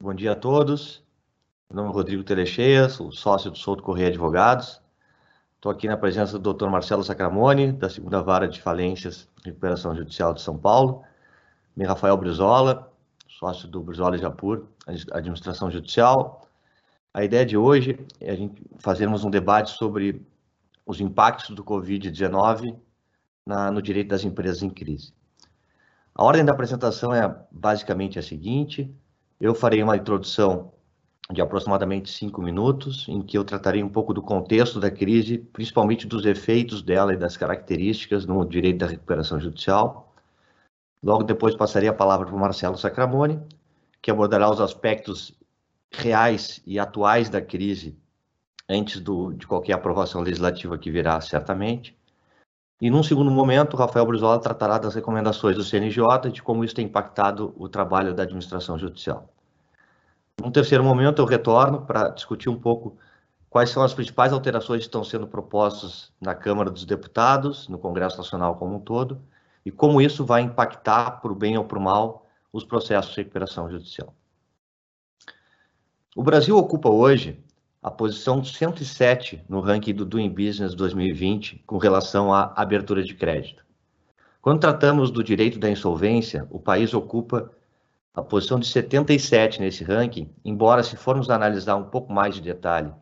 Bom dia a todos. Meu nome é Rodrigo Telecheias, sou sócio do Souto Correia Advogados. Estou aqui na presença do Dr. Marcelo Sacramone, da segunda vara de falências e recuperação judicial de São Paulo. Me Rafael Brizola, sócio do Brizola e Japur, administração judicial. A ideia de hoje é a gente fazermos um debate sobre os impactos do Covid-19 no direito das empresas em crise. A ordem da apresentação é basicamente a seguinte: eu farei uma introdução de aproximadamente cinco minutos, em que eu tratarei um pouco do contexto da crise, principalmente dos efeitos dela e das características no direito da recuperação judicial. Logo depois passarei a palavra para o Marcelo Sacramone, que abordará os aspectos reais e atuais da crise antes do, de qualquer aprovação legislativa que virá certamente. E num segundo momento, Rafael Brizola tratará das recomendações do CNJ e de como isso tem impactado o trabalho da administração judicial. Num terceiro momento, eu retorno para discutir um pouco quais são as principais alterações que estão sendo propostas na Câmara dos Deputados, no Congresso Nacional como um todo, e como isso vai impactar, por bem ou por mal, os processos de recuperação judicial. O Brasil ocupa hoje a posição 107 no ranking do Doing Business 2020 com relação à abertura de crédito. Quando tratamos do direito da insolvência, o país ocupa a posição de 77 nesse ranking, embora se formos analisar um pouco mais de detalhe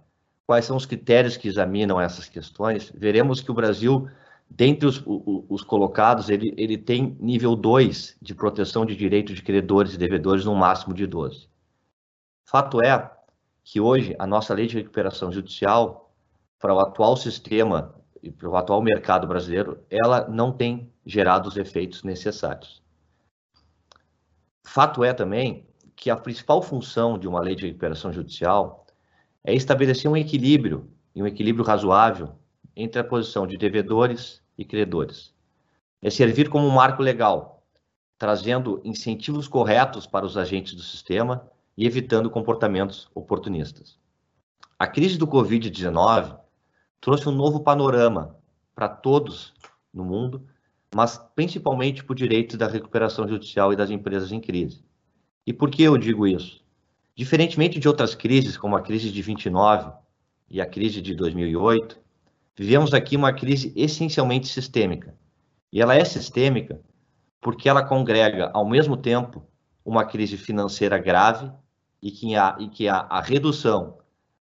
quais são os critérios que examinam essas questões, veremos que o Brasil, dentre os, os, os colocados, ele, ele tem nível 2 de proteção de direito de credores e devedores no máximo de 12. Fato é que hoje a nossa lei de recuperação judicial, para o atual sistema e para o atual mercado brasileiro, ela não tem gerado os efeitos necessários. Fato é também que a principal função de uma lei de recuperação judicial é estabelecer um equilíbrio, e um equilíbrio razoável, entre a posição de devedores e credores. É servir como um marco legal, trazendo incentivos corretos para os agentes do sistema e evitando comportamentos oportunistas. A crise do Covid-19 trouxe um novo panorama para todos no mundo, mas principalmente o direito da recuperação judicial e das empresas em crise. E por que eu digo isso? Diferentemente de outras crises, como a crise de 29 e a crise de 2008, vivemos aqui uma crise essencialmente sistêmica. E ela é sistêmica porque ela congrega, ao mesmo tempo, uma crise financeira grave e que há, e que há a redução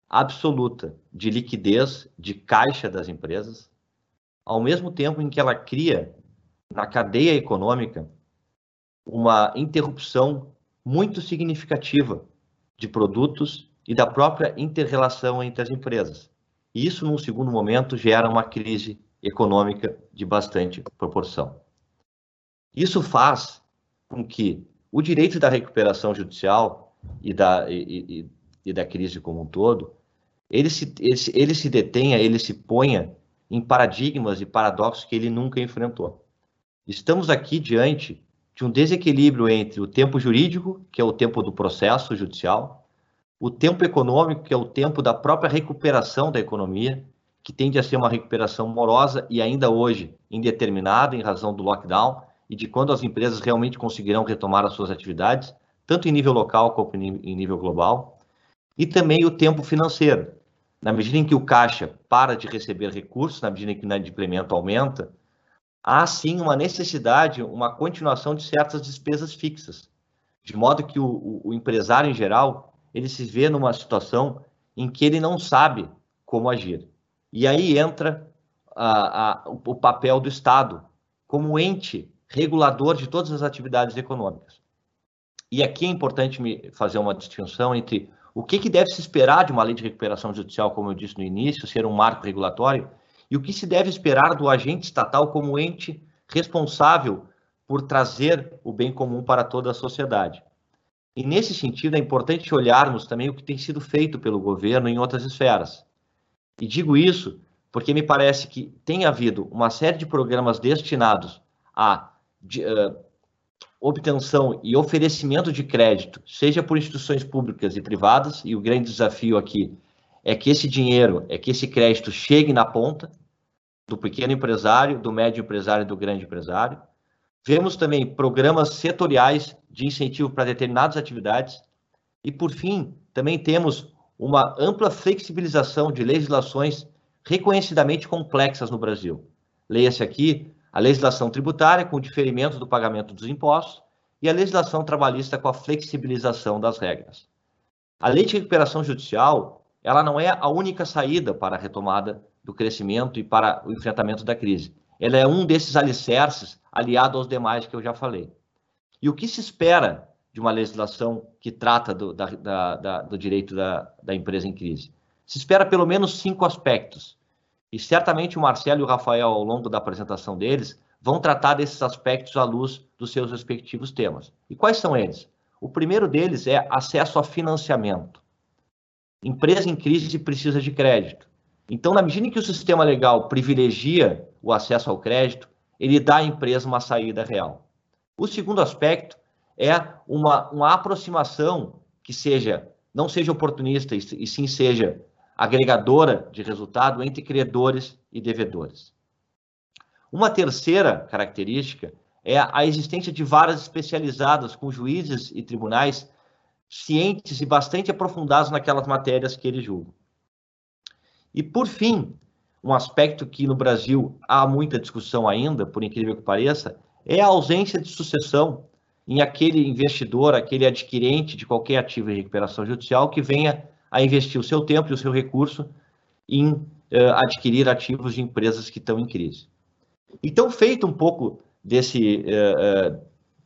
absoluta de liquidez de caixa das empresas, ao mesmo tempo em que ela cria na cadeia econômica uma interrupção muito significativa de produtos e da própria interrelação entre as empresas. E isso, num segundo momento, gera uma crise econômica de bastante proporção. Isso faz com que o direito da recuperação judicial e da, e, e, e da crise como um todo, ele se, ele, ele se detenha, ele se ponha em paradigmas e paradoxos que ele nunca enfrentou. Estamos aqui diante de um desequilíbrio entre o tempo jurídico, que é o tempo do processo judicial, o tempo econômico, que é o tempo da própria recuperação da economia, que tende a ser uma recuperação morosa e ainda hoje indeterminada em razão do lockdown e de quando as empresas realmente conseguirão retomar as suas atividades, tanto em nível local como em nível global, e também o tempo financeiro. Na medida em que o caixa para de receber recursos, na medida em que o inadimplemento aumenta, há sim uma necessidade, uma continuação de certas despesas fixas, de modo que o, o, empresário em geral ele se vê numa situação em que ele não sabe como agir. E aí entra a, a, o papel do Estado como ente regulador de todas as atividades econômicas. E aqui é importante me fazer uma distinção entre o que, que deve se esperar de uma lei de recuperação judicial, como eu disse no início, ser um marco regulatório, e o que se deve esperar do agente estatal como ente responsável por trazer o bem comum para toda a sociedade. E nesse sentido é importante olharmos também o que tem sido feito pelo governo em outras esferas. E digo isso porque me parece que tem havido uma série de programas destinados a de, uh, obtenção e oferecimento de crédito, seja por instituições públicas e privadas, e o grande desafio aqui é que esse dinheiro, é que esse crédito chegue na ponta do pequeno empresário, do médio empresário e do grande empresário. Vemos também programas setoriais de incentivo para determinadas atividades, E, por fim, também temos uma ampla flexibilização de legislações reconhecidamente complexas no Brasil. Leia-se aqui a legislação tributária com o diferimento do pagamento dos impostos e a legislação trabalhista com a flexibilização das regras. A lei de recuperação judicial, ela não é a única saída para a retomada do crescimento e para o enfrentamento da crise. Ela é um desses alicerces aliado aos demais que eu já falei. E o que se espera de uma legislação que trata do, da, da, da, do direito da, da empresa em crise? Se espera pelo menos cinco aspectos. E certamente o Marcelo e o Rafael, ao longo da apresentação deles, vão tratar desses aspectos à luz dos seus respectivos temas. E quais são eles? O primeiro deles é acesso a financiamento. Empresa em crise precisa de crédito. Então, na medida em que o sistema legal privilegia o acesso ao crédito, ele dá à empresa uma saída real. O segundo aspecto é uma, uma aproximação que seja não seja oportunista e, sim seja agregadora de resultado entre credores e devedores. Uma terceira característica é a existência de varas especializadas com juízes e tribunais cientes e bastante aprofundados naquelas matérias que eles julgam. E, por fim, um aspecto que no Brasil há muita discussão ainda, por incrível que pareça, é a ausência de sucessão em aquele investidor, aquele adquirente de qualquer ativo em recuperação judicial que venha a investir o seu tempo e o seu recurso em uh, adquirir ativos de empresas que estão em crise. Então, feito um pouco desse, uh, uh,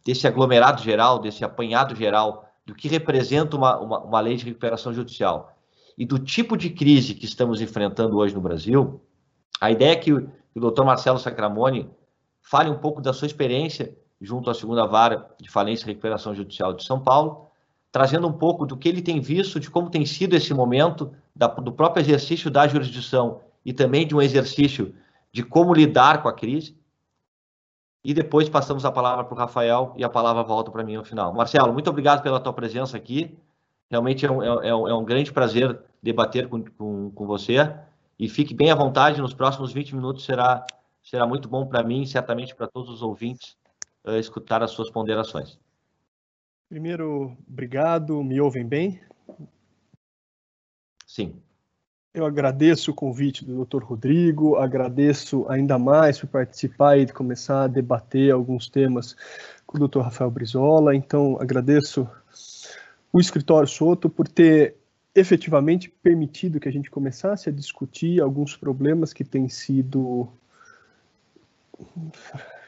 desse aglomerado geral, desse apanhado geral do que representa uma, uma, uma lei de recuperação judicial e do tipo de crise que estamos enfrentando hoje no Brasil, a ideia é que o, o doutor Marcelo Sacramone fale um pouco da sua experiência junto à segunda vara de falência e recuperação judicial de São Paulo, trazendo um pouco do que ele tem visto, de como tem sido esse momento da, do próprio exercício da jurisdição e também de um exercício de como lidar com a crise. E depois passamos a palavra para o Rafael e a palavra volta para mim no final. Marcelo, muito obrigado pela tua presença aqui. Realmente é um, é, é um, é um grande prazer debater com, com, com, você. E fique bem à vontade, nos próximos 20 minutos será, será muito bom para mim e certamente para todos os ouvintes uh, escutar as suas ponderações. Primeiro, obrigado. Me ouvem bem? Sim. Eu agradeço o convite do Dr. Rodrigo, agradeço ainda mais por participar e começar a debater alguns temas com o Dr. Rafael Brizola. Então, agradeço o Escritório Soto por ter efetivamente permitido que a gente começasse a discutir alguns problemas que têm sido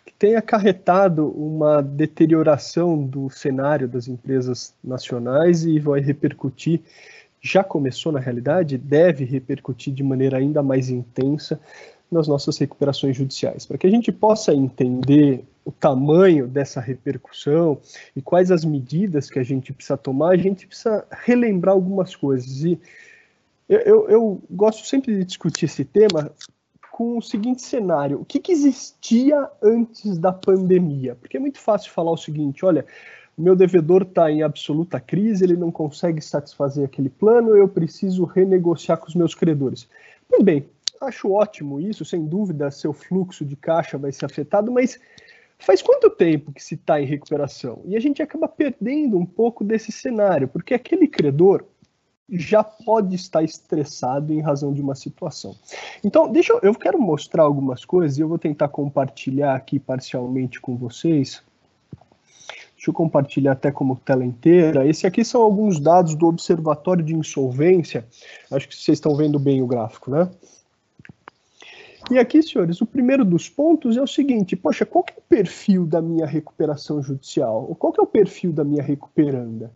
que tem acarretado uma deterioração do cenário das empresas nacionais e vai repercutir já começou na realidade, deve repercutir de maneira ainda mais intensa nas nossas recuperações judiciais. Para que a gente possa entender o tamanho dessa repercussão e quais as medidas que a gente precisa tomar, a gente precisa relembrar algumas coisas. E eu, eu, eu gosto sempre de discutir esse tema com o seguinte cenário: o que, que existia antes da pandemia? Porque é muito fácil falar o seguinte: olha, meu devedor está em absoluta crise, ele não consegue satisfazer aquele plano, eu preciso renegociar com os meus credores. Pois bem, acho ótimo isso, sem dúvida, seu fluxo de caixa vai ser afetado, mas faz quanto tempo que se está em recuperação? E a gente acaba perdendo um pouco desse cenário, porque aquele credor já pode estar estressado em razão de uma situação. Então, deixa eu, eu quero mostrar algumas coisas e eu vou tentar compartilhar aqui parcialmente com vocês Deixa eu compartilhar até como tela inteira. Esse aqui são alguns dados do Observatório de Insolvência. Acho que vocês estão vendo bem o gráfico, né? E aqui, senhores, o primeiro dos pontos é o seguinte: poxa, qual é o perfil da minha recuperação judicial? Qual que é o perfil da minha recuperanda?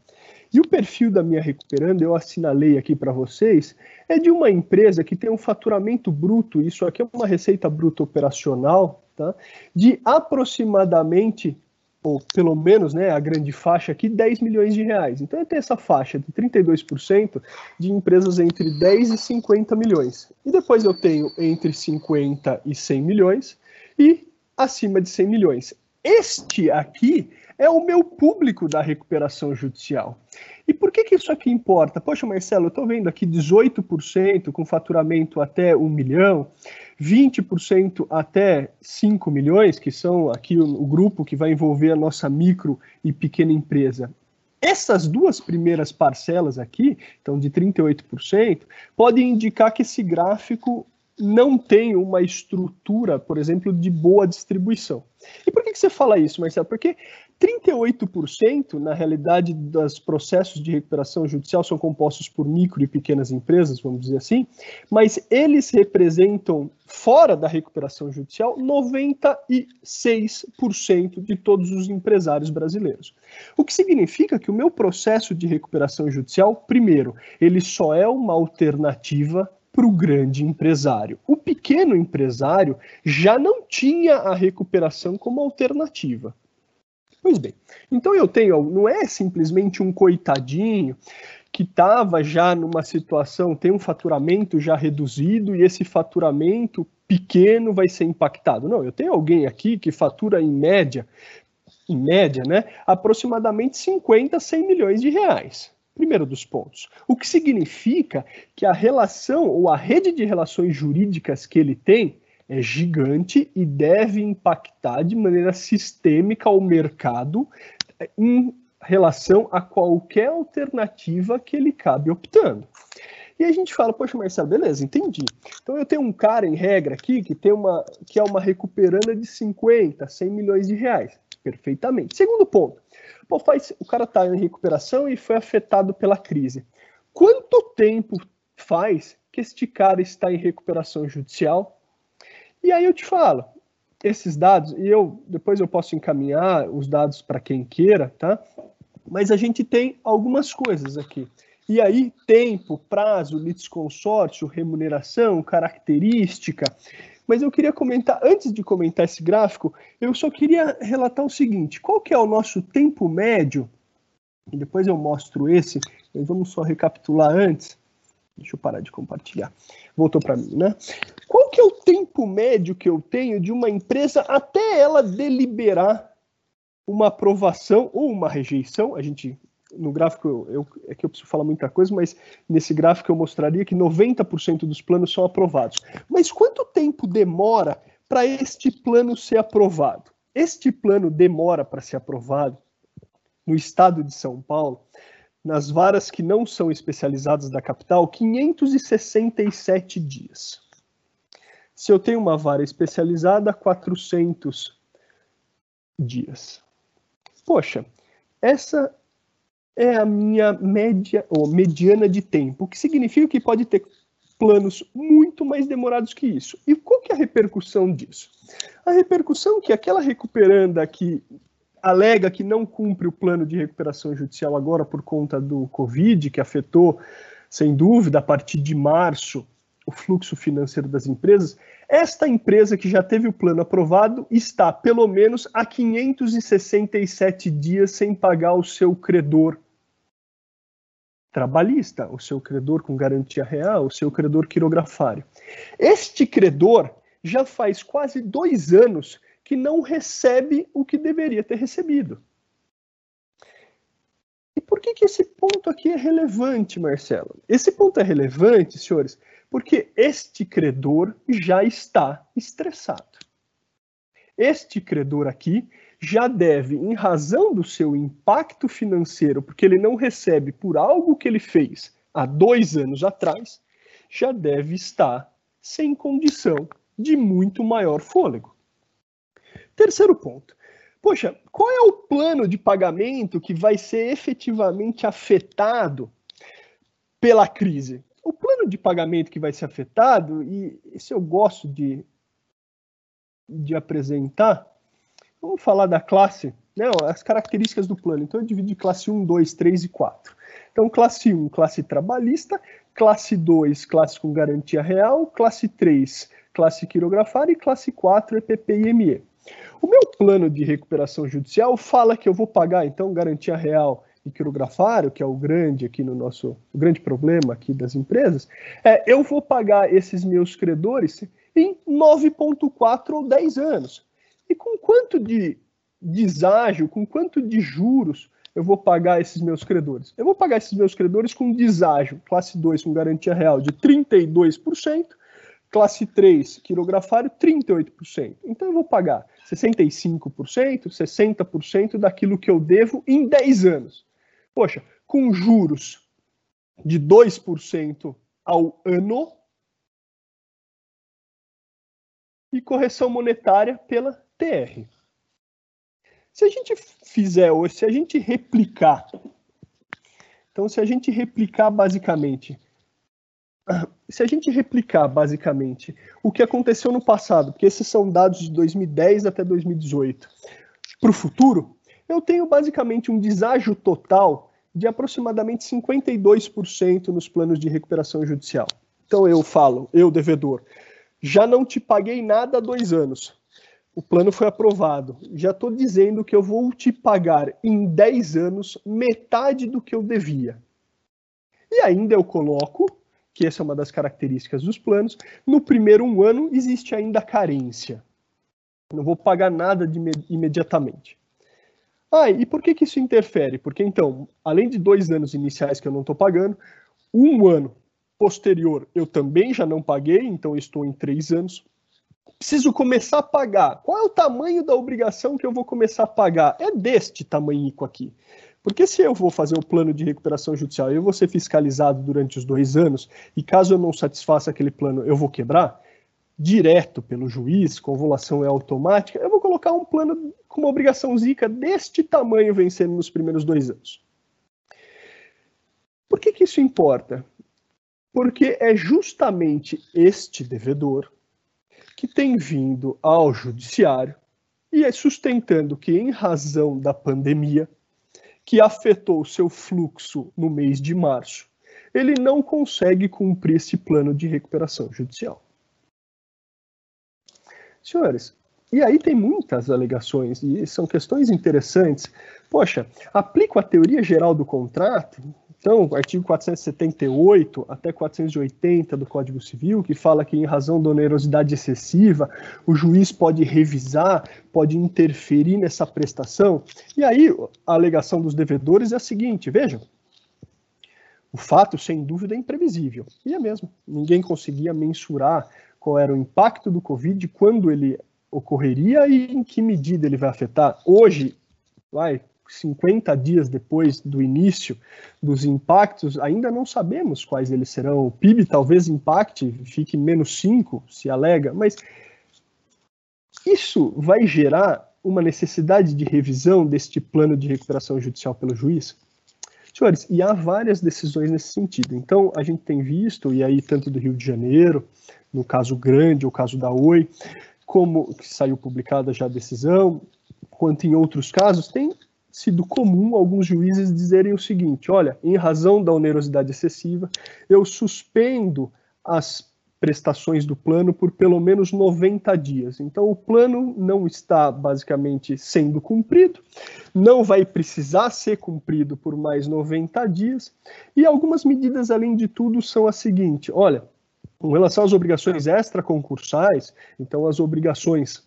E o perfil da minha recuperanda, eu assinalei aqui para vocês, é de uma empresa que tem um faturamento bruto, isso aqui é uma receita bruta operacional, tá? de aproximadamente ou pelo menos né, a grande faixa aqui, 10 milhões de reais. Então, tenho essa faixa de 32% de empresas entre 10 e 50 milhões. E depois eu tenho entre 50 e 100 milhões e acima de 100 milhões. Este aqui é o meu público da recuperação judicial. E por que, que isso aqui importa? Poxa, Marcelo, eu estou vendo aqui 18% com faturamento até 1 milhão, 20% até 5 milhões, que são aqui o, o grupo que vai envolver a nossa micro e pequena empresa. Essas duas primeiras parcelas aqui, então de 38%, podem indicar que esse gráfico não tem uma estrutura, por exemplo, de boa distribuição. E por que, que você fala isso, Marcelo? Porque 38%, na realidade, dos processos de recuperação judicial são compostos por micro e pequenas empresas, vamos dizer assim, mas eles representam, fora da recuperação judicial, 96% de todos os empresários brasileiros. O que significa que o meu processo de recuperação judicial, primeiro, ele só é uma alternativa para o grande empresário. O pequeno empresário já não tinha a recuperação como alternativa. Pois bem, então eu tenho, não é simplesmente um coitadinho que estava já numa situação, tem um faturamento já reduzido e esse faturamento pequeno vai ser impactado. Não, eu tenho alguém aqui que fatura em média, em média, né, aproximadamente 50, 100 milhões de reais. Primeiro dos pontos. O que significa que a relação ou a rede de relações jurídicas que ele tem é gigante e deve impactar de maneira sistêmica o mercado é, em relação a qualquer alternativa que ele cabe optando. E a gente fala, poxa, Marcelo, beleza, entendi. Então eu tenho um cara em regra aqui que tem uma que é uma recuperanda de 50, 100 milhões de reais. Perfeitamente. Segundo ponto. Pô, faz, o cara está em recuperação e foi afetado pela crise. Quanto tempo faz que este cara está em recuperação judicial e aí eu te falo, esses dados, e eu depois eu posso encaminhar os dados para quem queira, tá? Mas a gente tem algumas coisas aqui. E aí, tempo, prazo, litisconsórcio, remuneração, característica. Mas eu queria comentar, antes de comentar esse gráfico, eu só queria relatar o seguinte: qual que é o nosso tempo médio? E depois eu mostro esse, mas vamos só recapitular antes. Deixa eu parar de compartilhar. Voltou para mim, né? Qual que é o tempo médio que eu tenho de uma empresa até ela deliberar uma aprovação ou uma rejeição? A gente no gráfico eu, eu, é que eu preciso falar muita coisa, mas nesse gráfico eu mostraria que 90% dos planos são aprovados. Mas quanto tempo demora para este plano ser aprovado? Este plano demora para ser aprovado no estado de São Paulo nas varas que não são especializadas da capital 567 dias. Se eu tenho uma vara especializada, 400 dias. Poxa, essa é a minha média ou mediana de tempo, o que significa que pode ter planos muito mais demorados que isso. E qual que é a repercussão disso? A repercussão é que aquela recuperanda que alega que não cumpre o plano de recuperação judicial agora por conta do Covid, que afetou, sem dúvida, a partir de março, o fluxo financeiro das empresas. Esta empresa que já teve o plano aprovado está, pelo menos, há 567 dias sem pagar o seu credor trabalhista, o seu credor com garantia real, o seu credor quirografário. Este credor já faz quase dois anos que não recebe o que deveria ter recebido. E por que, que esse ponto aqui é relevante, Marcelo? Esse ponto é relevante, senhores, porque este credor já está estressado. Este credor aqui já deve, em razão do seu impacto financeiro, porque ele não recebe por algo que ele fez há dois anos atrás, já deve estar sem condição de muito maior fôlego. Terceiro ponto. Poxa, qual é o plano de pagamento que vai ser efetivamente afetado pela crise? O plano de pagamento que vai ser afetado, e esse eu gosto de, de apresentar, vamos falar da classe, né, as características do plano. Então, eu divido de classe 1, 2, 3 e 4. Então, classe 1, classe trabalhista, classe 2, classe com garantia real, classe 3, classe quirografária e classe 4, EPP e ME. O meu plano de recuperação judicial fala que eu vou pagar, então, garantia real e quirografário, que é o grande aqui no nosso, o grande problema aqui das empresas, é, eu vou pagar esses meus credores em 9,4 ou 10 anos. E com quanto de deságio, com quanto de juros eu vou pagar esses meus credores? Eu vou pagar esses meus credores com deságio, classe 2 com garantia real de 32%, classe 3, quirografário, 38%. Então eu vou pagar 65%, 60% daquilo que eu devo em 10 anos. Poxa, com juros de 2% ao ano e correção monetária pela TR. Se a gente fizer ou se a gente replicar, então se a gente replicar basicamente, se a gente replicar basicamente o que aconteceu no passado, porque esses são dados de 2010 até 2018, para o futuro, eu tenho basicamente um deságio total de aproximadamente 52% nos planos de recuperação judicial. Então eu falo, eu devedor, já não te paguei nada há dois anos. O plano foi aprovado. Já estou dizendo que eu vou te pagar em 10 anos metade do que eu devia. E ainda eu coloco, que essa é uma das características dos planos, no primeiro um ano existe ainda carência. Não vou pagar nada de imediatamente. Ah, e por que, que isso interfere? Porque então, além de dois anos iniciais que eu não estou pagando, um ano posterior eu também já não paguei, então estou em três anos. Preciso começar a pagar. Qual é o tamanho da obrigação que eu vou começar a pagar? É deste tamanho aqui. Porque se eu vou fazer o plano de recuperação judicial e eu vou ser fiscalizado durante os dois anos, e caso eu não satisfaça aquele plano, eu vou quebrar, direto pelo juiz, convolução é automática, eu vou colocar um plano com uma obrigação zica deste tamanho vencendo nos primeiros dois anos. Por que, que isso importa? Porque é justamente este devedor que tem vindo ao judiciário e é sustentando que, em razão da pandemia, que afetou seu fluxo no mês de março, ele não consegue cumprir esse plano de recuperação judicial. Senhores, e aí tem muitas alegações, e são questões interessantes. Poxa, aplico a teoria geral do contrato, então, artigo 478 até 480 do Código Civil, que fala que, em razão da onerosidade excessiva, o juiz pode revisar, pode interferir nessa prestação. E aí, a alegação dos devedores é a seguinte: vejam, o fato, sem dúvida, é imprevisível. E é mesmo. Ninguém conseguia mensurar qual era o impacto do Covid, quando ele ocorreria e em que medida ele vai afetar. Hoje, vai, 50 dias depois do início dos impactos, ainda não sabemos quais eles serão. O PIB talvez impacte, fique menos 5, se alega, mas isso vai gerar uma necessidade de revisão deste plano de recuperação judicial pelo juiz? Senhores, e há várias decisões nesse sentido. Então, a gente tem visto, e aí tanto do Rio de Janeiro, no caso grande, o caso da Oi, como que saiu publicada já a decisão, quanto em outros casos, tem sido comum alguns juízes dizerem o seguinte: olha, em razão da onerosidade excessiva, eu suspendo as prestações do plano por pelo menos 90 dias. Então, o plano não está basicamente sendo cumprido, não vai precisar ser cumprido por mais 90 dias, e algumas medidas, além de tudo, são as seguintes: olha, com relação às obrigações extraconcursais, então as obrigações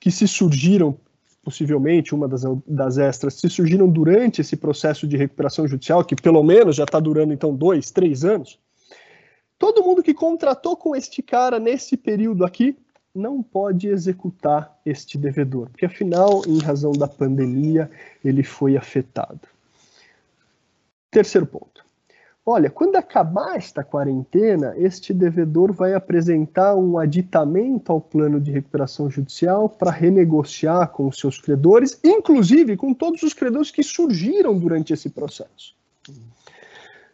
que se surgiram, possivelmente uma das, das extras, se surgiram durante esse processo de recuperação judicial, que pelo menos já está durando então dois, três anos, todo mundo que contratou com este cara nesse período aqui não pode executar este devedor, porque afinal, em razão da pandemia, ele foi afetado. Terceiro ponto. Olha, quando acabar esta quarentena, este devedor vai apresentar um aditamento ao plano de recuperação judicial para renegociar com os seus credores, inclusive com todos os credores que surgiram durante esse processo.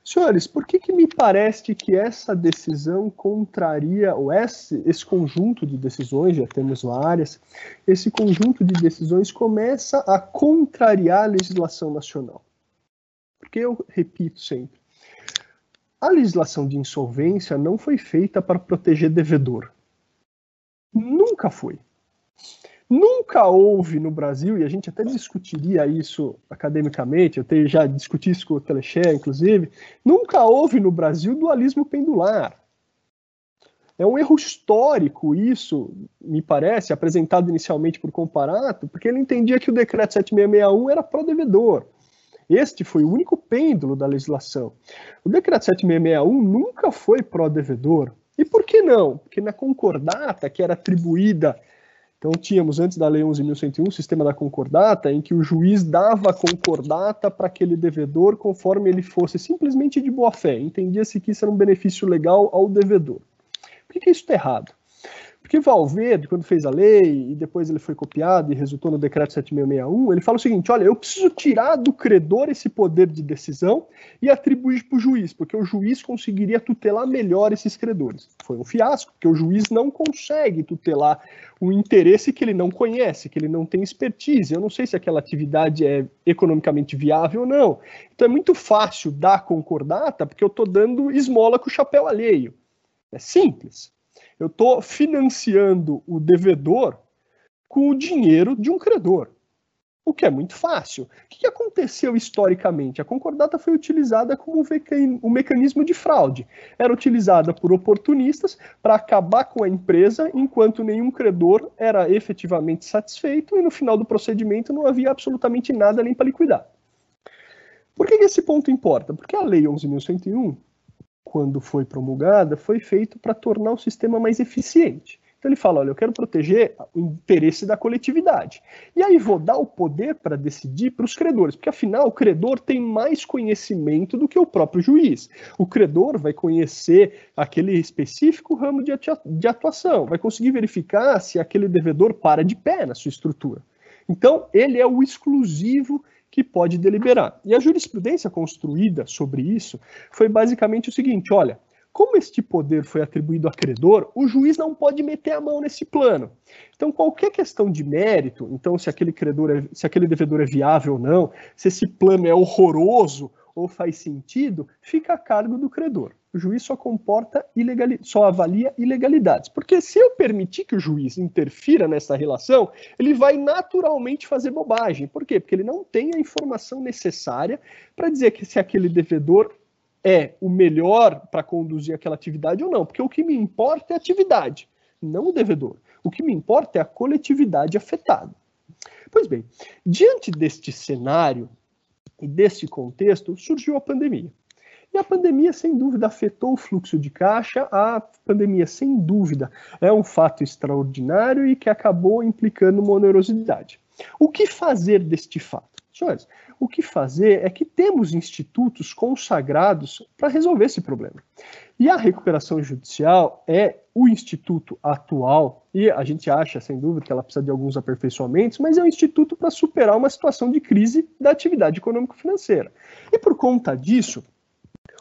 Senhores, por que, que me parece que essa decisão contraria, ou esse, esse conjunto de decisões, já temos várias, esse conjunto de decisões começa a contrariar a legislação nacional? Porque eu repito sempre, a legislação de insolvência não foi feita para proteger devedor. Nunca foi. Nunca houve no Brasil, e a gente até discutiria isso academicamente, eu já discuti isso com o Telexé, inclusive, nunca houve no Brasil dualismo pendular. É um erro histórico isso, me parece, apresentado inicialmente por Comparato, porque ele entendia que o decreto 7661 era pró-devedor. Este foi o único pêndulo da legislação. O decreto 7661 nunca foi pró-devedor. E por que não? Porque na concordata que era atribuída Então tínhamos antes da Lei 11.101 o sistema da concordata, em que o juiz dava a concordata para aquele devedor conforme ele fosse simplesmente de boa fé, entendia-se que isso era um benefício legal ao devedor. Por que, que isso está errado? Porque Valverde, quando fez a lei, e depois ele foi copiado e resultou no decreto 7661, ele fala o seguinte: olha, eu preciso tirar do credor esse poder de decisão e atribuir para o juiz, porque o juiz conseguiria tutelar melhor esses credores. Foi um fiasco, porque o juiz não consegue tutelar um interesse que ele não conhece, que ele não tem expertise. Eu não sei se aquela atividade é economicamente viável ou não. Então é muito fácil dar concordata, porque eu estou dando esmola com o chapéu alheio. É simples. Eu estou financiando o devedor com o dinheiro de um credor, o que é muito fácil. O que aconteceu historicamente? A concordata foi utilizada como um mecanismo de fraude. Era utilizada por oportunistas para acabar com a empresa enquanto nenhum credor era efetivamente satisfeito e no final do procedimento não havia absolutamente nada nem para liquidar. Por que esse ponto importa? Porque a Lei 11.101 quando foi promulgada, foi feito para tornar o sistema mais eficiente. Então ele fala, olha, eu quero proteger o interesse da coletividade. E aí vou dar o poder para decidir para os credores, porque afinal o credor tem mais conhecimento do que o próprio juiz. O credor vai conhecer aquele específico ramo de atuação, vai conseguir verificar se aquele devedor para de pé na sua estrutura. Então ele é o exclusivo que pode deliberar. E a jurisprudência construída sobre isso foi basicamente o seguinte: olha, como este poder foi atribuído ao credor, o juiz não pode meter a mão nesse plano. Então, qualquer questão de mérito, então se aquele credor, é, se aquele devedor é viável ou não, se esse plano é horroroso ou faz sentido, fica a cargo do credor o juiz só comporta ilegalidade, só avalia ilegalidades. Porque se eu permitir que o juiz interfira nessa relação, ele vai naturalmente fazer bobagem. Por quê? Porque ele não tem a informação necessária para dizer que se aquele devedor é o melhor para conduzir aquela atividade ou não. Porque o que me importa é a atividade, não o devedor. O que me importa é a coletividade afetada. Pois bem, diante deste cenário e deste contexto, surgiu a pandemia. E a pandemia, sem dúvida, afetou o fluxo de caixa. A pandemia, sem dúvida, é um fato extraordinário e que acabou implicando uma onerosidade. O que fazer deste fato? Senhores, o que fazer é que temos institutos consagrados para resolver esse problema. E a recuperação judicial é o instituto atual, e a gente acha, sem dúvida, que ela precisa de alguns aperfeiçoamentos, mas é um instituto para superar uma situação de crise da atividade econômico-financeira. E por conta disso,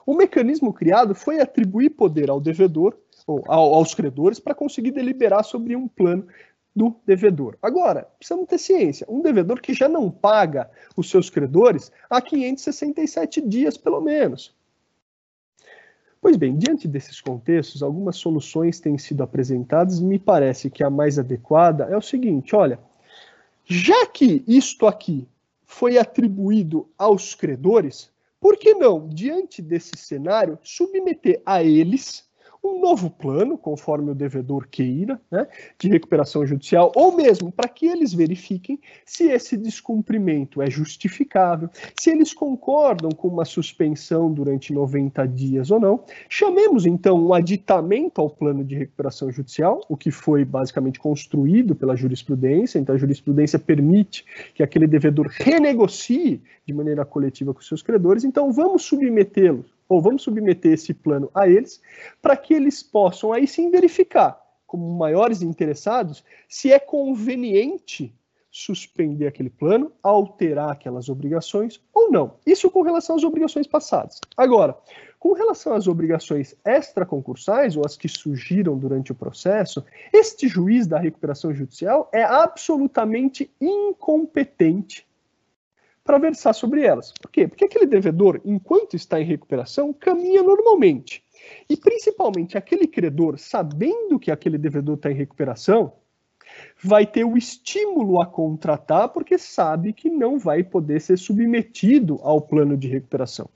o mecanismo criado foi atribuir poder ao devedor, ou aos credores, para conseguir deliberar sobre um plano do devedor. Agora, precisamos ter ciência. Um devedor que já não paga os seus credores há 567 dias, pelo menos. Pois bem, diante desses contextos, algumas soluções têm sido apresentadas e me parece que a mais adequada é o seguinte: olha, já que isto aqui foi atribuído aos credores, por que não, diante desse cenário, submeter a eles um novo plano, conforme o devedor queira, né, de recuperação judicial, ou mesmo para que eles verifiquem se esse descumprimento é justificável, se eles concordam com uma suspensão durante 90 dias ou não. Chamemos então um aditamento ao plano de recuperação judicial, o que foi basicamente construído pela jurisprudência, então a jurisprudência permite que aquele devedor renegocie de maneira coletiva com seus credores, então vamos submetê-los ou vamos submeter esse plano a eles, para que eles possam aí sim verificar, como maiores interessados, se é conveniente suspender aquele plano, alterar aquelas obrigações ou não. Isso com relação às obrigações passadas. Agora, com relação às obrigações extraconcursais, ou as que surgiram durante o processo, este juiz da recuperação judicial é absolutamente incompetente para versar sobre elas. Por quê? Porque aquele devedor, enquanto está em recuperação, caminha normalmente. E principalmente aquele credor, sabendo que aquele devedor está em recuperação, vai ter o estímulo a contratar, porque sabe que não vai poder ser submetido ao plano de recuperação.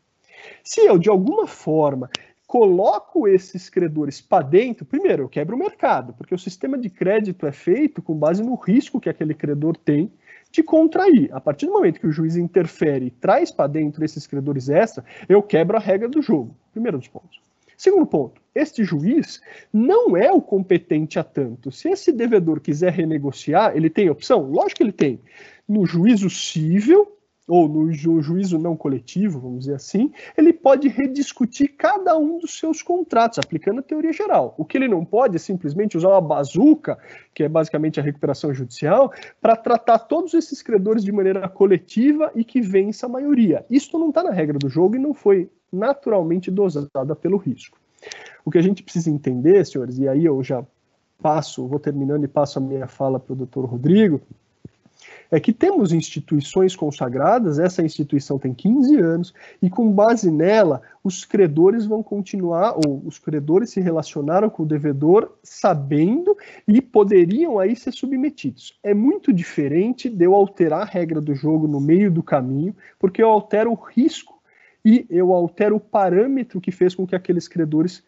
Se eu, de alguma forma, coloco esses credores para dentro, primeiro, eu quebro o mercado, porque o sistema de crédito é feito com base no risco que aquele credor tem de contrair. A partir do momento que o juiz interfere e traz para dentro esses credores extra, eu quebro a regra do jogo. Primeiro dos pontos. Segundo ponto, este juiz não é o competente a tanto. Se esse devedor quiser renegociar, ele tem opção? Lógico que ele tem. No juízo civil, ou no ju juízo não coletivo, vamos dizer assim, ele pode rediscutir cada um dos seus contratos, aplicando a teoria geral. O que ele não pode é simplesmente usar uma bazuca, que é basicamente a recuperação judicial, para tratar todos esses credores de maneira coletiva e que vença a maioria. Isso não está na regra do jogo e não foi naturalmente dosada pelo risco. O que a gente precisa entender, senhores, e aí eu já passo, vou terminando e passo a minha fala para o doutor Rodrigo, é que temos instituições consagradas, essa instituição tem 15 anos, e com base nela, os credores vão continuar, ou os credores se relacionaram com o devedor sabendo e poderiam aí ser submetidos. É muito diferente de eu alterar a regra do jogo no meio do caminho, porque eu altero o risco e eu altero o parâmetro que fez com que aqueles credores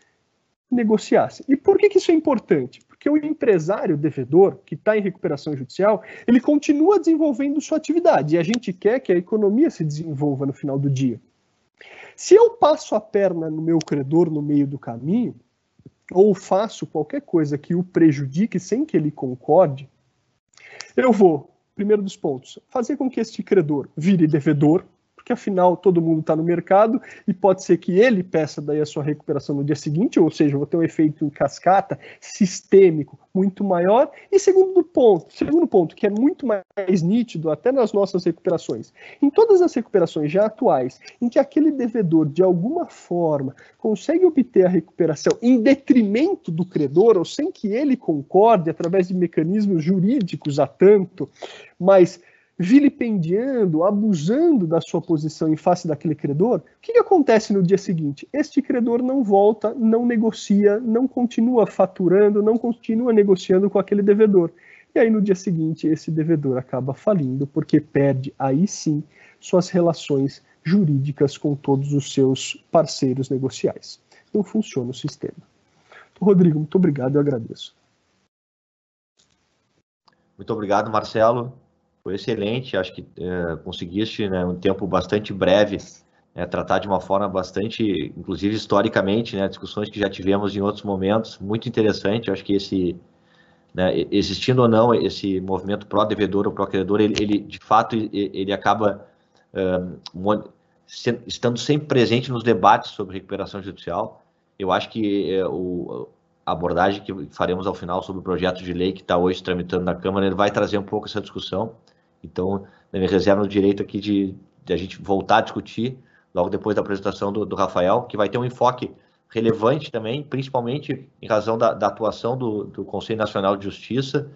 negociassem. E por que, que isso é importante? Porque o empresário devedor, que está em recuperação judicial, ele continua desenvolvendo sua atividade e a gente quer que a economia se desenvolva no final do dia. Se eu passo a perna no meu credor no meio do caminho, ou faço qualquer coisa que o prejudique sem que ele concorde, eu vou, primeiro dos pontos, fazer com que este credor vire devedor, porque afinal todo mundo está no mercado e pode ser que ele peça daí a sua recuperação no dia seguinte, ou seja, vou ter um efeito em cascata sistêmico muito maior. E segundo ponto, segundo ponto, que é muito mais nítido até nas nossas recuperações, em todas as recuperações já atuais, em que aquele devedor de alguma forma consegue obter a recuperação em detrimento do credor ou sem que ele concorde através de mecanismos jurídicos a tanto, mas vilipendiando, abusando da sua posição em face daquele credor, o que, que, acontece no dia seguinte? Este credor não volta, não negocia, não continua faturando, não continua negociando com aquele devedor. E aí no dia seguinte esse devedor acaba falindo porque perde aí sim suas relações jurídicas com todos os seus parceiros negociais. Não funciona o sistema. Então, Rodrigo, muito obrigado, eu agradeço. Muito obrigado, Marcelo foi excelente. Acho que é, conseguiste, né, um tempo bastante breve, né, tratar de uma forma bastante, inclusive historicamente, né, discussões que já tivemos em outros momentos. Muito interessante. Acho que esse, né, existindo ou não esse movimento pró-devedor ou pró-credor, ele, ele, de fato ele acaba um, estando sempre presente nos debates sobre recuperação judicial. Eu acho que é, o, a abordagem que faremos ao final sobre o projeto de lei que está hoje tramitando na Câmara, ele vai trazer um pouco essa discussão. Então, me reserva o direito aqui de, de, a gente voltar a discutir, logo depois da apresentação do, do, Rafael, que vai ter um enfoque relevante também, principalmente em razão da, da atuação do, do, Conselho Nacional de Justiça,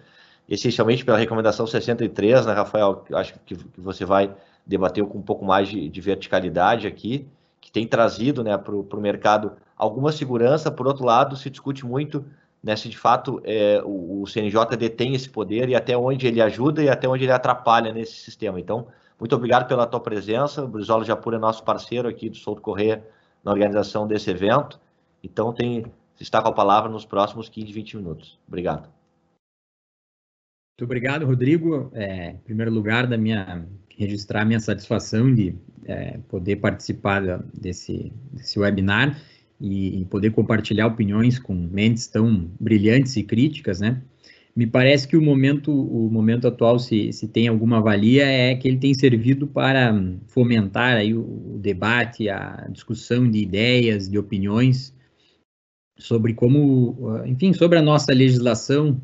essencialmente pela recomendação 63, né, Rafael? Acho que, que você vai debater com um pouco mais de, de verticalidade aqui, que tem trazido né, para o mercado alguma segurança, por outro lado, se discute muito né, se de fato é, o, o, CNJ detém esse poder e até onde ele ajuda e até onde ele atrapalha nesse sistema. Então, muito obrigado pela tua presença. O Brizola Japur é nosso parceiro aqui do Souto Correia na organização desse evento. Então, tem, está com a palavra nos próximos 15, 20 minutos. Obrigado. Muito obrigado, Rodrigo. É, em primeiro lugar, da minha registrar minha satisfação de é, poder participar desse, desse webinar e, e poder compartilhar opiniões com mentes tão brilhantes e críticas, né? Me parece que o momento, o momento atual, se, se tem alguma valia, é que ele tem servido para fomentar aí o, o debate, a discussão de ideias, de opiniões sobre como, enfim, sobre a nossa legislação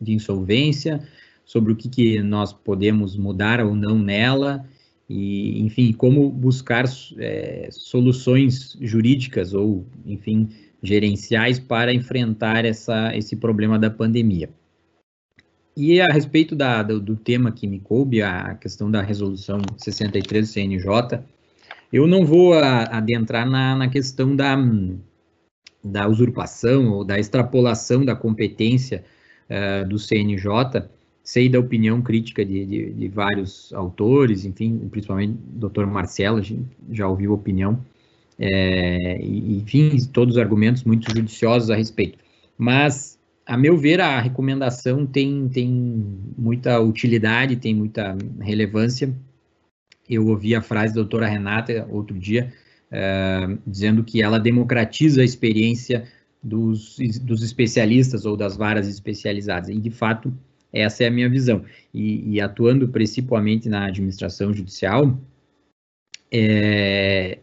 de insolvência, sobre o que, que nós podemos mudar ou não nela, e, enfim, como buscar é, soluções jurídicas ou, enfim, gerenciais para enfrentar essa, esse problema da pandemia. E a respeito da, do, do, tema que me coube, a questão da resolução 63 do CNJ, eu não vou a, adentrar na, na questão da, da usurpação ou da extrapolação da competência uh, do CNJ, sei da opinião crítica de, de, de vários autores, enfim, principalmente o Dr. Marcelo, já ouviu a opinião, é, enfim, todos os argumentos muito judiciosos a respeito. Mas, a meu ver, a recomendação tem, tem muita utilidade, tem muita relevância. Eu ouvi a frase da doutora Renata outro dia, uh, dizendo que ela democratiza a experiência dos, dos especialistas ou das varas especializadas. E, de fato, essa é a minha visão. E, e atuando principalmente na administração judicial, é,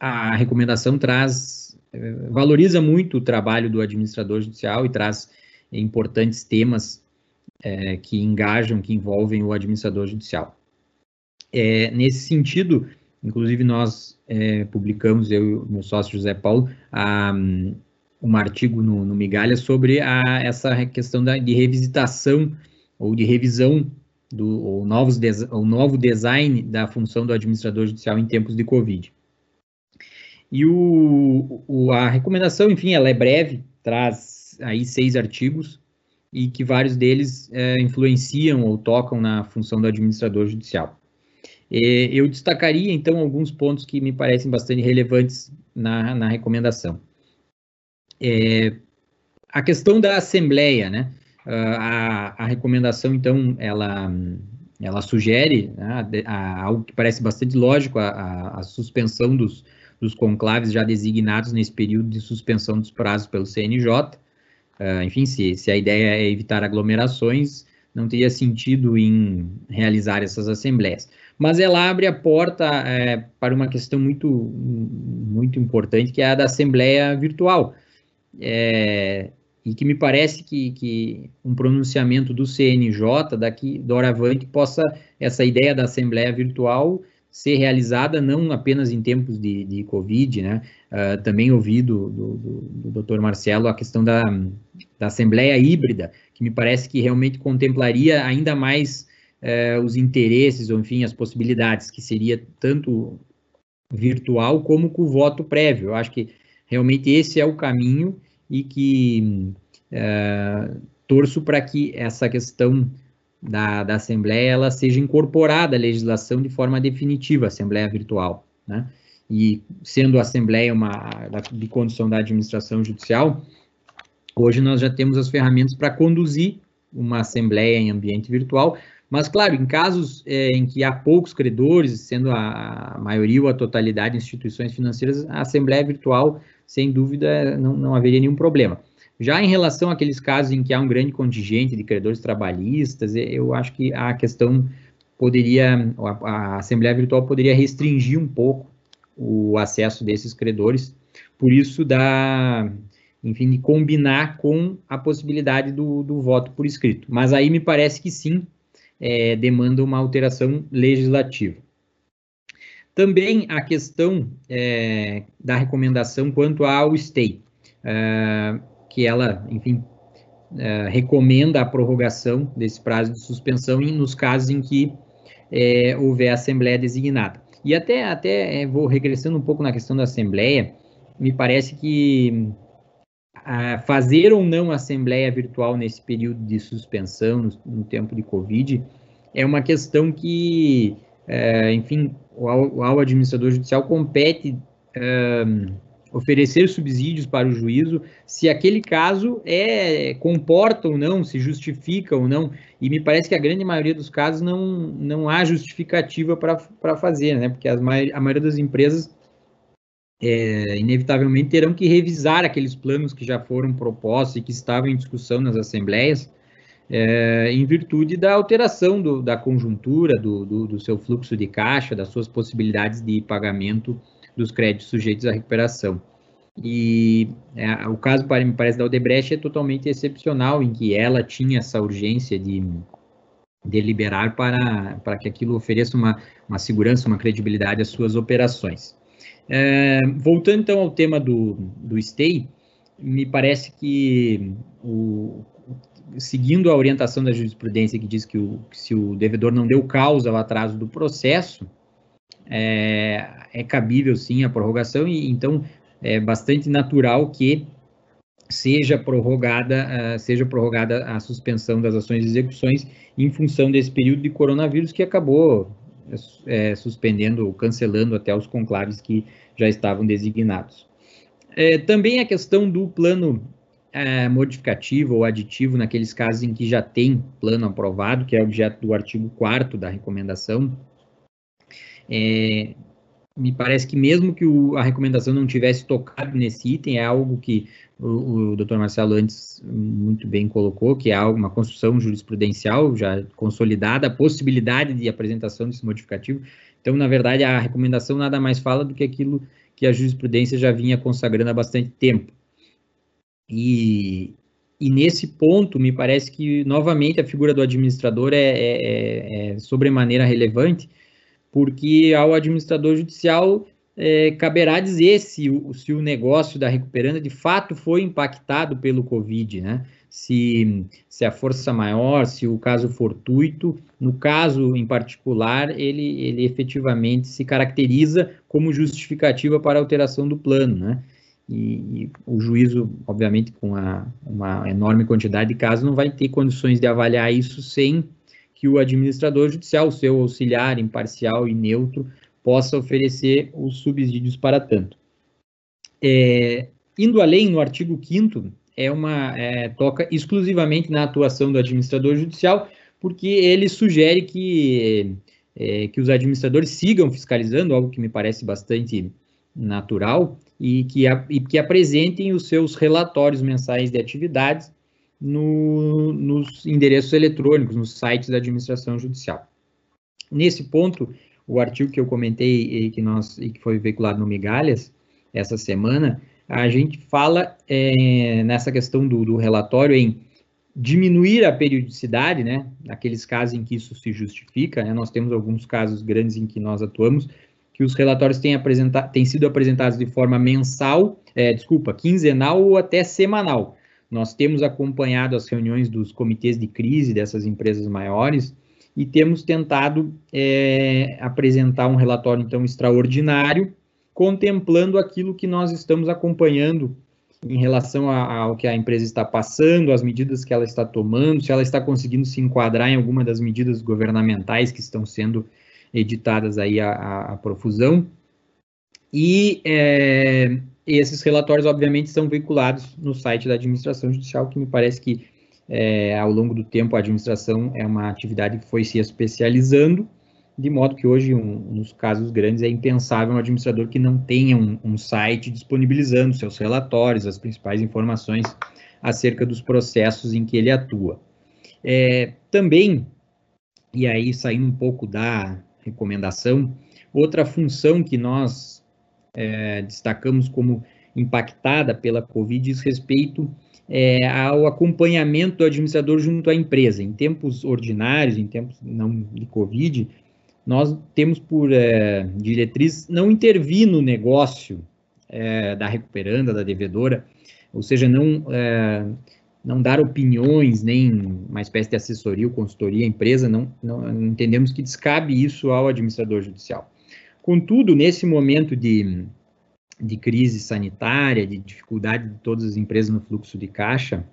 a recomendação traz, é, valoriza muito o trabalho do administrador judicial e traz importantes temas é, que engajam, que envolvem o administrador judicial. É, nesse sentido, inclusive nós é, publicamos, eu e o meu sócio José Paulo, a, um artigo no, no Migalha sobre a, essa questão da, de revisitação ou de revisão do ou novos o novo design da função do administrador judicial em tempos de Covid. E o, o, a recomendação, enfim, ela é breve, traz aí seis artigos e que vários deles é, influenciam ou tocam na função do administrador judicial. E, eu destacaria, então, alguns pontos que me parecem bastante relevantes na, na recomendação. É, a questão da Assembleia, né? Ah, a, a recomendação, então, ela, ela sugere né, a, a, algo que parece bastante lógico, a, suspensão dos, dos conclaves já designados nesse período de suspensão dos prazos pelo CNJ. Uh, ah, enfim, se, se a ideia é evitar aglomerações, não teria sentido em realizar essas assembleias. Mas ela abre a porta é, para uma questão muito, muito importante, que é a da assembleia virtual é, e que me parece que, que, um pronunciamento do CNJ daqui doravante possa essa ideia da assembleia virtual ser realizada não apenas em tempos de, de Covid, né? Uh, também ouvi do, do, do, Dr. Marcelo a questão da, da assembleia híbrida, que me parece que realmente contemplaria ainda mais uh, os interesses, ou enfim, as possibilidades, que seria tanto virtual como com o voto prévio. Eu acho que realmente esse é o caminho e que é, torço para que essa questão da, da Assembleia ela seja incorporada à legislação de forma definitiva, Assembleia Virtual, né? E sendo a Assembleia uma de condição da administração judicial, hoje nós já temos as ferramentas para conduzir uma Assembleia em ambiente virtual, mas, claro, em casos é, em que há poucos credores, sendo a, maioria ou a totalidade de instituições financeiras, a Assembleia Virtual sem dúvida não, não haveria nenhum problema. Já em relação àqueles casos em que há um grande contingente de credores trabalhistas, eu acho que a questão poderia, a, Assembleia Virtual poderia restringir um pouco o acesso desses credores, por isso da, enfim, de combinar com a possibilidade do, do voto por escrito. Mas aí me parece que sim, é, demanda uma alteração legislativa. Também a questão é, da recomendação quanto ao stay, é, que ela, enfim, é, recomenda a prorrogação desse prazo de suspensão em, nos casos em que é, houver assembleia designada. E até, até é, vou regressando um pouco na questão da assembleia, me parece que fazer ou não assembleia virtual nesse período de suspensão, no, no tempo de Covid, é uma questão que, é, enfim, o, ao administrador judicial compete um, oferecer subsídios para o juízo se aquele caso é comporta ou não, se justifica ou não, e me parece que a grande maioria dos casos não, não há justificativa para fazer, né? Porque as, a maioria das empresas é, inevitavelmente terão que revisar aqueles planos que já foram propostos e que estavam em discussão nas assembleias, é, em virtude da alteração do, da conjuntura, do, do, do, seu fluxo de caixa, das suas possibilidades de pagamento dos créditos sujeitos à recuperação. E é, o caso, me parece, da Odebrecht é totalmente excepcional, em que ela tinha essa urgência de deliberar para, para que aquilo ofereça uma, uma segurança, uma credibilidade às suas operações. É, voltando então ao tema do, do STEI, me parece que o, seguindo a orientação da jurisprudência que diz que, o, que se o devedor não deu causa ao atraso do processo, é, é cabível sim a prorrogação e então é bastante natural que seja prorrogada, uh, seja prorrogada a suspensão das ações e execuções em função desse período de coronavírus que acabou é, suspendendo ou cancelando até os conclaves que já estavam designados. É, também a questão do plano é, modificativo ou aditivo naqueles casos em que já tem plano aprovado, que é objeto do artigo 4 da recomendação. É, me parece que mesmo que o, a recomendação não tivesse tocado nesse item, é algo que o, o Dr. Marcelo antes muito bem colocou, que é uma construção jurisprudencial já consolidada, a possibilidade de apresentação desse modificativo. Então, na verdade, a recomendação nada mais fala do que aquilo que a jurisprudência já vinha consagrando há bastante tempo. E, e nesse ponto, me parece que, novamente, a figura do administrador é, é, é, é sobremaneira relevante, porque ao administrador judicial é, caberá dizer se o, se o negócio da recuperanda de fato foi impactado pelo Covid, né? Se, se a força maior, se o caso fortuito, no caso em particular, ele, ele efetivamente se caracteriza como justificativa para alteração do plano, né? E, e, o juízo, obviamente, com a, uma enorme quantidade de casos, não vai ter condições de avaliar isso sem que o administrador judicial, seu auxiliar imparcial e neutro, possa oferecer os subsídios para tanto. É, indo além, no artigo 5 é uma é, toca exclusivamente na atuação do administrador judicial, porque ele sugere que, é, que os administradores sigam fiscalizando, algo que me parece bastante natural, e que, a, e que apresentem os seus relatórios mensais de atividades no, nos endereços eletrônicos, nos sites da administração judicial. Nesse ponto, o artigo que eu comentei e que, nós, e que foi veiculado no Migalhas essa semana, a gente fala é, nessa questão do, do, relatório em diminuir a periodicidade, né, naqueles casos em que isso se justifica, né, nós temos alguns casos grandes em que nós atuamos, que os relatórios têm, têm sido apresentados de forma mensal, é, desculpa, quinzenal ou até semanal, nós temos acompanhado as reuniões dos comitês de crise dessas empresas maiores e temos tentado é, apresentar um relatório, então, extraordinário, contemplando aquilo que nós estamos acompanhando em relação ao que a empresa está passando, as medidas que ela está tomando, se ela está conseguindo se enquadrar em alguma das medidas governamentais que estão sendo editadas aí a, a profusão. E é, esses relatórios, obviamente, são veiculados no site da administração judicial, que me parece que é, ao longo do tempo a administração é uma atividade que foi se especializando, de modo que hoje, um, nos casos grandes, é impensável um administrador que não tenha um, um site disponibilizando seus relatórios, as principais informações acerca dos processos em que ele atua. É, também, e aí saindo um pouco da recomendação, outra função que nós é, destacamos como impactada pela Covid diz respeito é, ao acompanhamento do administrador junto à empresa. Em tempos ordinários, em tempos não de Covid, nós temos por é, diretriz não intervir no negócio é, da recuperanda, da devedora, ou seja, não, é, não dar opiniões, nem uma espécie de assessoria ou consultoria à empresa, não, não entendemos que descabe isso ao administrador judicial. Contudo, nesse momento de, de crise sanitária, de dificuldade de todas as empresas no fluxo de caixa,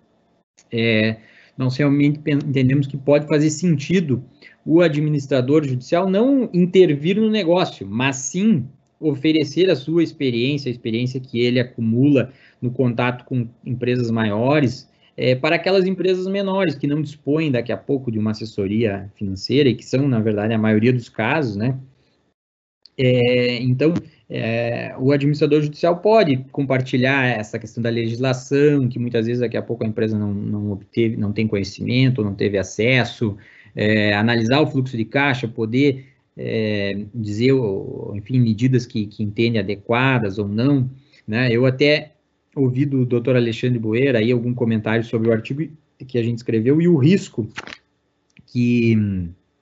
é, nós realmente entendemos que pode fazer sentido o administrador judicial não intervir no negócio, mas sim oferecer a sua experiência, a experiência que ele acumula no contato com empresas maiores, é, para aquelas empresas menores que não dispõem daqui a pouco de uma assessoria financeira e que são, na verdade, a maioria dos casos, né, é, então, é, o administrador judicial pode compartilhar essa questão da legislação, que muitas vezes daqui a pouco a empresa não, não obteve, não tem conhecimento, não teve acesso, é, analisar o fluxo de caixa, poder é, dizer, enfim, medidas que, que entende adequadas ou não. Né? Eu até ouvi do doutor Alexandre Boeira aí algum comentário sobre o artigo que a gente escreveu e o risco que,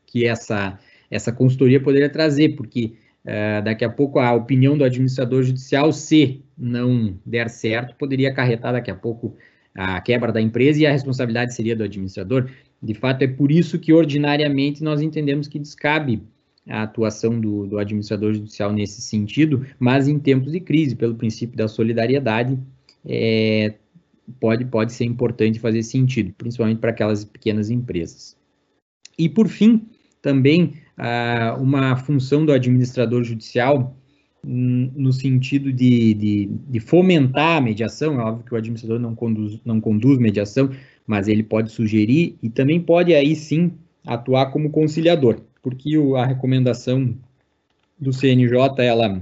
que essa, essa consultoria poderia trazer, porque Uh, daqui a pouco a opinião do administrador judicial, se não der certo, poderia acarretar daqui a pouco a quebra da empresa e a responsabilidade seria do administrador. De fato, é por isso que ordinariamente nós entendemos que descabe a atuação do, do administrador judicial nesse sentido, mas em tempos de crise, pelo princípio da solidariedade, é, pode, pode ser importante fazer sentido, principalmente para aquelas pequenas empresas. E por fim, também ah, uma função do administrador judicial hum, no sentido de, de, de, fomentar a mediação, é óbvio que o administrador não conduz, não conduz mediação, mas ele pode sugerir e também pode aí sim atuar como conciliador, porque o, a recomendação do CNJ, ela,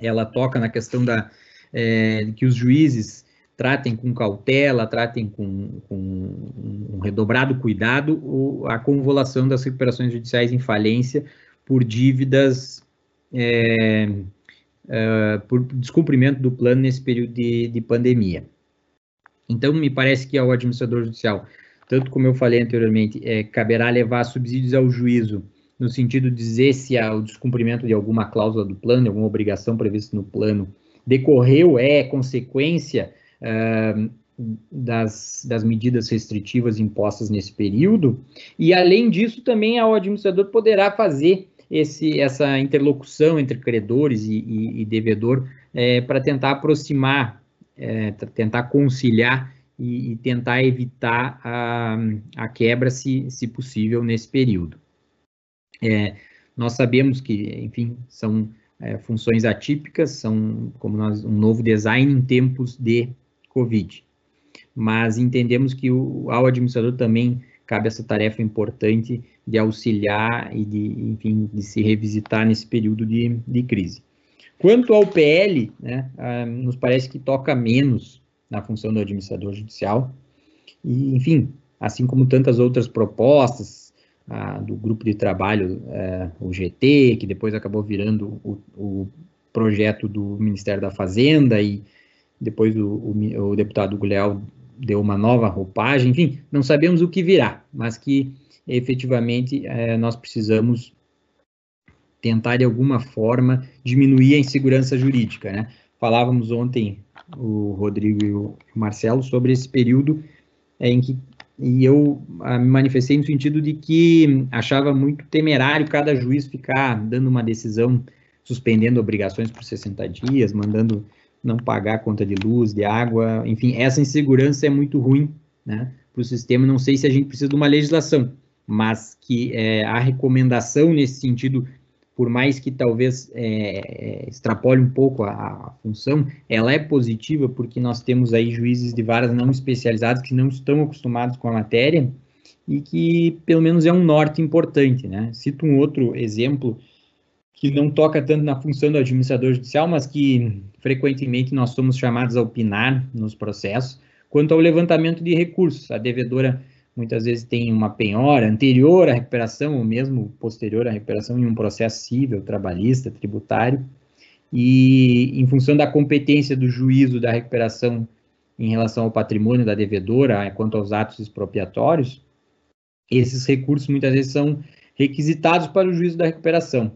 ela toca na questão da, é, que os juízes tratem com cautela, tratem com, com um redobrado cuidado a convolução das recuperações judiciais em falência por dívidas, é, é, por descumprimento do plano nesse período de, de pandemia. Então, me parece que ao administrador judicial, tanto como eu falei anteriormente, é, caberá levar subsídios ao juízo, no sentido de dizer se há o descumprimento de alguma cláusula do plano, alguma obrigação prevista no plano, decorreu, é consequência uh, das, das medidas restritivas impostas nesse período, e além disso, também o administrador poderá fazer esse, essa interlocução entre credores e, e, e devedor é, para tentar aproximar, é, tentar conciliar e, e, tentar evitar a, a quebra, se, se possível, nesse período. É, nós sabemos que, enfim, são é, funções atípicas, são como nós, um novo design em tempos de Covid. Mas entendemos que o, ao administrador também cabe essa tarefa importante de auxiliar e de, enfim, de se revisitar nesse período de, de crise. Quanto ao PL, né, ah, nos parece que toca menos na função do administrador judicial, e, enfim, assim como tantas outras propostas, do grupo de trabalho, é, o GT, que depois acabou virando o, o, projeto do Ministério da Fazenda, e depois o, o, o deputado Guleal deu uma nova roupagem, enfim, não sabemos o que virá, mas que efetivamente é, nós precisamos tentar de alguma forma diminuir a insegurança jurídica, né? Falávamos ontem, o Rodrigo e o Marcelo, sobre esse período é, em que e eu ah, me manifestei no sentido de que achava muito temerário cada juiz ficar dando uma decisão suspendendo obrigações por 60 dias, mandando não pagar a conta de luz, de água, enfim, essa insegurança é muito ruim né, para o sistema. Não sei se a gente precisa de uma legislação, mas que é, a recomendação nesse sentido por mais que talvez é, é, extrapole um pouco a, a, função, ela é positiva porque nós temos aí juízes de varas não especializados que não estão acostumados com a matéria e que pelo menos é um norte importante, né? Cito um outro exemplo que não toca tanto na função do administrador judicial, mas que frequentemente nós somos chamados a opinar nos processos, quanto ao levantamento de recursos. A devedora muitas vezes tem uma penhora anterior à recuperação ou mesmo posterior à recuperação em um processo civil, trabalhista, tributário, e em função da competência do juízo da recuperação em relação ao patrimônio da devedora, quanto aos atos expropriatórios, esses recursos muitas vezes são requisitados para o juízo da recuperação.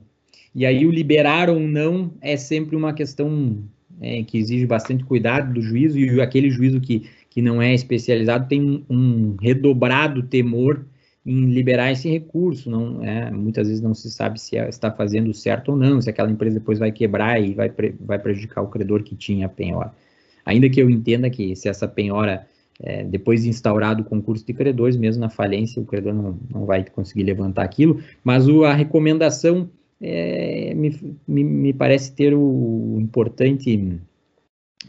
E aí o liberar ou não é sempre uma questão é, que exige bastante cuidado do juízo, e aquele juízo que que não é especializado tem um redobrado temor em liberar esse recurso. Não, é, muitas vezes não se sabe se é, está fazendo certo ou não, se aquela empresa depois vai quebrar e vai, vai prejudicar o credor que tinha a penhora. Ainda que eu entenda que se essa penhora, é, depois de instaurado o concurso de credores, mesmo na falência, o credor não, não vai conseguir levantar aquilo, mas o, a recomendação é, me, me, me, parece ter o importante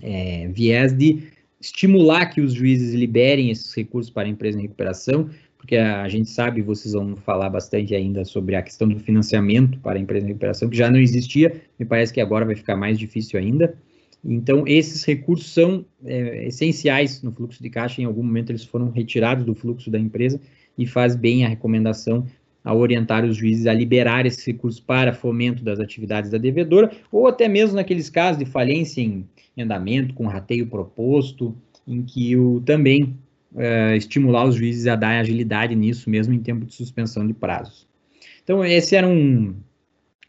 é, viés de estimular que os juízes liberem esses recursos para a empresa em recuperação, porque a gente sabe, vocês vão falar bastante ainda sobre a questão do financiamento para a empresa em recuperação, que já não existia, me parece que agora vai ficar mais difícil ainda. Então, esses recursos são é, essenciais no fluxo de caixa, em algum momento eles foram retirados do fluxo da empresa e faz bem a recomendação a orientar os juízes a liberar esses recursos para fomento das atividades da devedora, ou até mesmo naqueles casos de falência em em andamento, com rateio proposto, em que o também uh, estimular os juízes a dar agilidade nisso, mesmo em tempo de suspensão de prazos. Então, esse era um,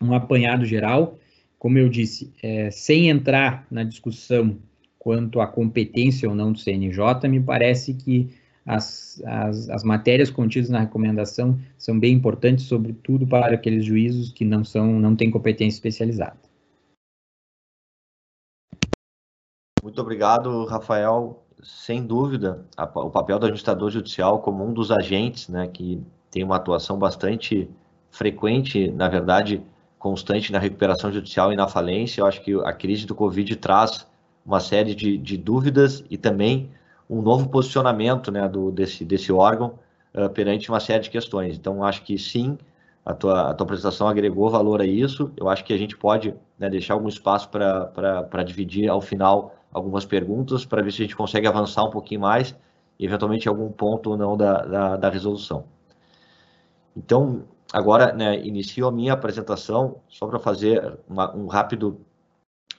um apanhado geral. Como eu disse, é, sem entrar na discussão quanto à competência ou não do CNJ, me parece que as, as, as, matérias contidas na recomendação são bem importantes, sobretudo para aqueles juízos que não são não têm competência especializada. Muito obrigado, Rafael. Sem dúvida, a, o papel do administrador judicial como um dos agentes, né, que tem uma atuação bastante frequente, na verdade, constante na recuperação judicial e na falência. Eu acho que a crise do Covid traz uma série de, de dúvidas e também um novo posicionamento né, do, desse, desse órgão uh, perante uma série de questões. Então, acho que sim, a tua, a tua apresentação agregou valor a isso. Eu acho que a gente pode né, deixar algum espaço para dividir ao final algumas perguntas, para ver se a gente consegue avançar um pouquinho mais eventualmente algum ponto ou não da, da, da resolução. Então, agora, né, inicio a minha apresentação só para fazer uma, um rápido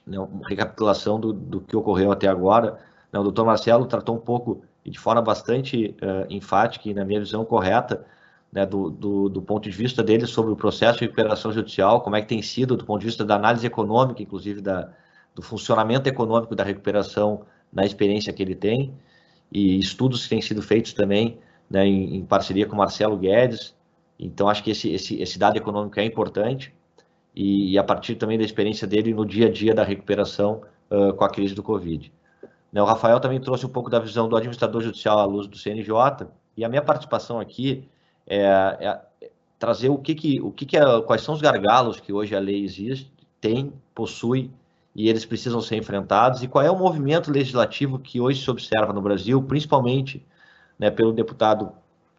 né, uma recapitulação do, do que ocorreu até agora. Né, o doutor Marcelo tratou um pouco e de forma bastante uh, enfática e, na minha visão, correta, né, do, do, do, ponto de vista dele sobre o processo de recuperação judicial, como é que tem sido do ponto de vista da análise econômica, inclusive da, do funcionamento econômico da recuperação na experiência que ele tem, e estudos que têm sido feitos também né, em, em, parceria com Marcelo Guedes. Então, acho que esse, esse, esse dado econômico é importante, e, e, a partir também da experiência dele no dia a dia da recuperação uh, com a crise do Covid. Né, o Rafael também trouxe um pouco da visão do administrador judicial à luz do CNJ, e a minha participação aqui é, é trazer o que que, o que, que é, quais são os gargalos que hoje a lei existe, tem, possui e eles precisam ser enfrentados e qual é o movimento legislativo que hoje se observa no Brasil, principalmente né, pelo deputado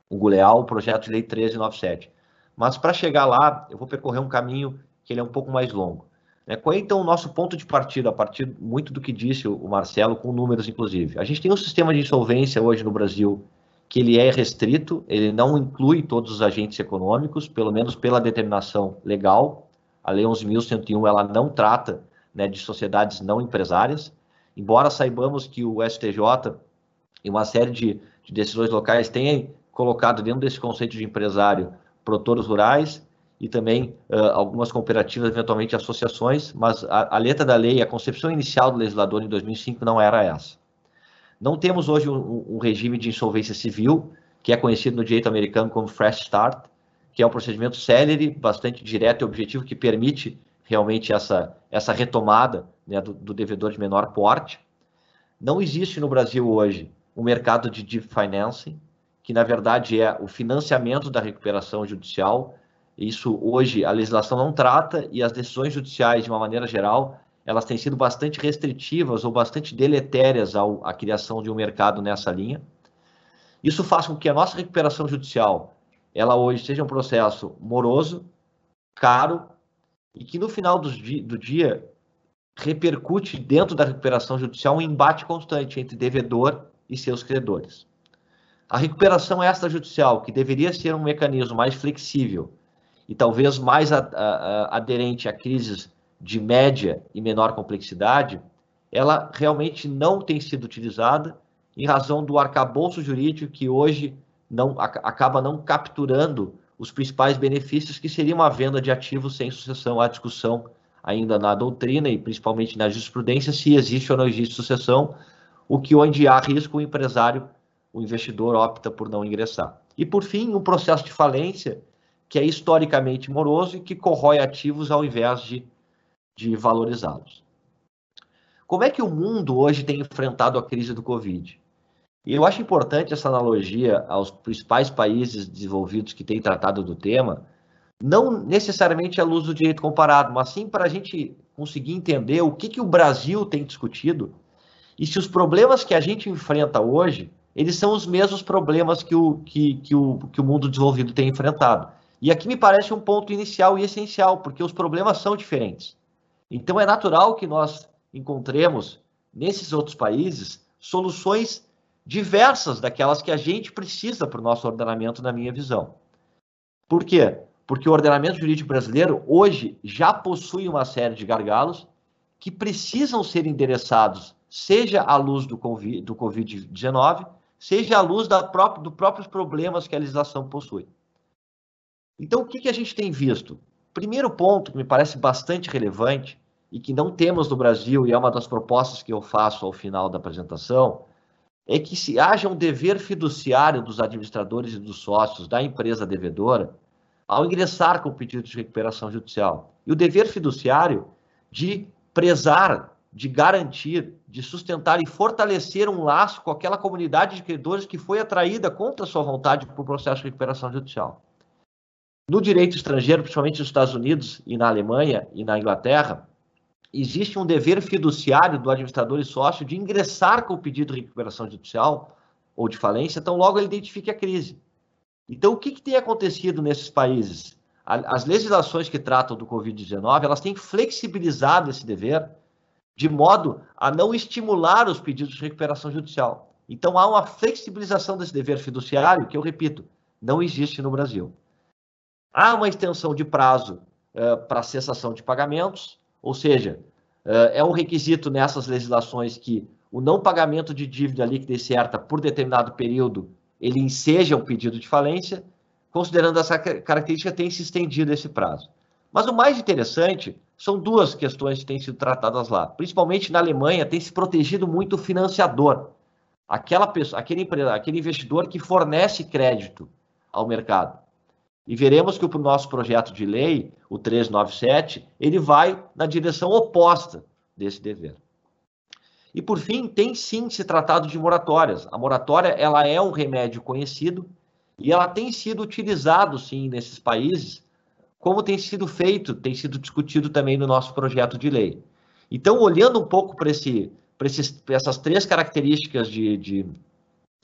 Hugo Leal, o projeto de lei 1397. Mas para chegar lá, eu vou percorrer um caminho que ele é um pouco mais longo. Né? Qual é então o nosso ponto de partida, a partir muito do que disse o Marcelo, com números inclusive? A gente tem um sistema de insolvência hoje no Brasil que ele é restrito, ele não inclui todos os agentes econômicos, pelo menos pela determinação legal. A Lei 11.101 ela não trata né, de sociedades não empresárias, embora saibamos que o STJ e uma série de, de decisões locais tenham colocado dentro desse conceito de empresário produtores rurais e também uh, algumas cooperativas, eventualmente associações, mas a, a letra da lei, a concepção inicial do legislador em 2005 não era essa. Não temos hoje um, um, regime de insolvência civil, que é conhecido no direito americano como fresh start, que é um procedimento célere, bastante direto e objetivo, que permite realmente essa, essa retomada né, do, do, devedor de menor porte. Não existe no Brasil hoje um mercado de deep financing, que na verdade é o financiamento da recuperação judicial. Isso hoje a legislação não trata e as decisões judiciais, de uma maneira geral, elas têm sido bastante restritivas ou bastante deletérias ao, à criação de um mercado nessa linha. Isso faz com que a nossa recuperação judicial, ela hoje seja um processo moroso, caro e que no final do, do dia repercute dentro da recuperação judicial um embate constante entre devedor e seus credores. A recuperação extrajudicial, que deveria ser um mecanismo mais flexível e talvez mais a, a, a, aderente a crises de média e menor complexidade, ela realmente não tem sido utilizada em razão do arcabouço jurídico que hoje não acaba não capturando os principais benefícios que seria uma venda de ativos sem sucessão. Há discussão ainda na doutrina e principalmente na jurisprudência se existe ou não existe sucessão, o que onde há risco o empresário, o investidor opta por não ingressar. E por fim, um processo de falência que é historicamente moroso e que corrói ativos ao invés de de valorizá-los. Como é que o mundo hoje tem enfrentado a crise do Covid? E eu acho importante essa analogia aos principais países desenvolvidos que têm tratado do tema, não necessariamente à luz do direito comparado, mas sim para a gente conseguir entender o que, que o Brasil tem discutido e se os problemas que a gente enfrenta hoje, eles são os mesmos problemas que o, que, que o, que o mundo desenvolvido tem enfrentado. E aqui me parece um ponto inicial e essencial, porque os problemas são diferentes. Então é natural que nós encontremos nesses outros países soluções diversas daquelas que a gente precisa para o nosso ordenamento, na minha visão. Por quê? Porque o ordenamento jurídico brasileiro hoje já possui uma série de gargalos que precisam ser endereçados, seja à luz do Covid-19, seja à luz da própria, dos próprios problemas que a legislação possui. Então, o que, que a gente tem visto? Primeiro ponto que me parece bastante relevante e que não temos no Brasil, e é uma das propostas que eu faço ao final da apresentação, é que se haja um dever fiduciário dos administradores e dos sócios da empresa devedora ao ingressar com o pedido de recuperação judicial. E o dever fiduciário de prezar, de garantir, de sustentar e fortalecer um laço com aquela comunidade de credores que foi atraída contra sua vontade para o processo de recuperação judicial. No direito estrangeiro, principalmente nos Estados Unidos e na Alemanha e na Inglaterra, existe um dever fiduciário do administrador e sócio de ingressar com o pedido de recuperação judicial ou de falência, então logo ele identifique a crise. Então, o que, que tem acontecido nesses países? as legislações que tratam do Covid-19, elas têm flexibilizado esse dever de modo a não estimular os pedidos de recuperação judicial. Então, há uma flexibilização desse dever fiduciário, que eu repito, não existe no Brasil. Há uma extensão de prazo uh, para cessação de pagamentos, ou seja, uh, é um requisito nessas legislações que o não pagamento de dívida líquida e certa por determinado período, ele enseja o pedido de falência, considerando essa característica, tem se estendido esse prazo. Mas o mais interessante são duas questões que têm sido tratadas lá. Principalmente na Alemanha, tem se protegido muito o financiador, aquela pessoa, aquele, aquele investidor que fornece crédito ao mercado. E veremos que o nosso projeto de lei, o 397, ele vai na direção oposta desse dever. E por fim, tem sim se tratado de moratórias. A moratória, ela é um remédio conhecido e ela tem sido utilizado sim nesses países, como tem sido feito, tem sido discutido também no nosso projeto de lei. Então, olhando um pouco para esse, essas três características de, de,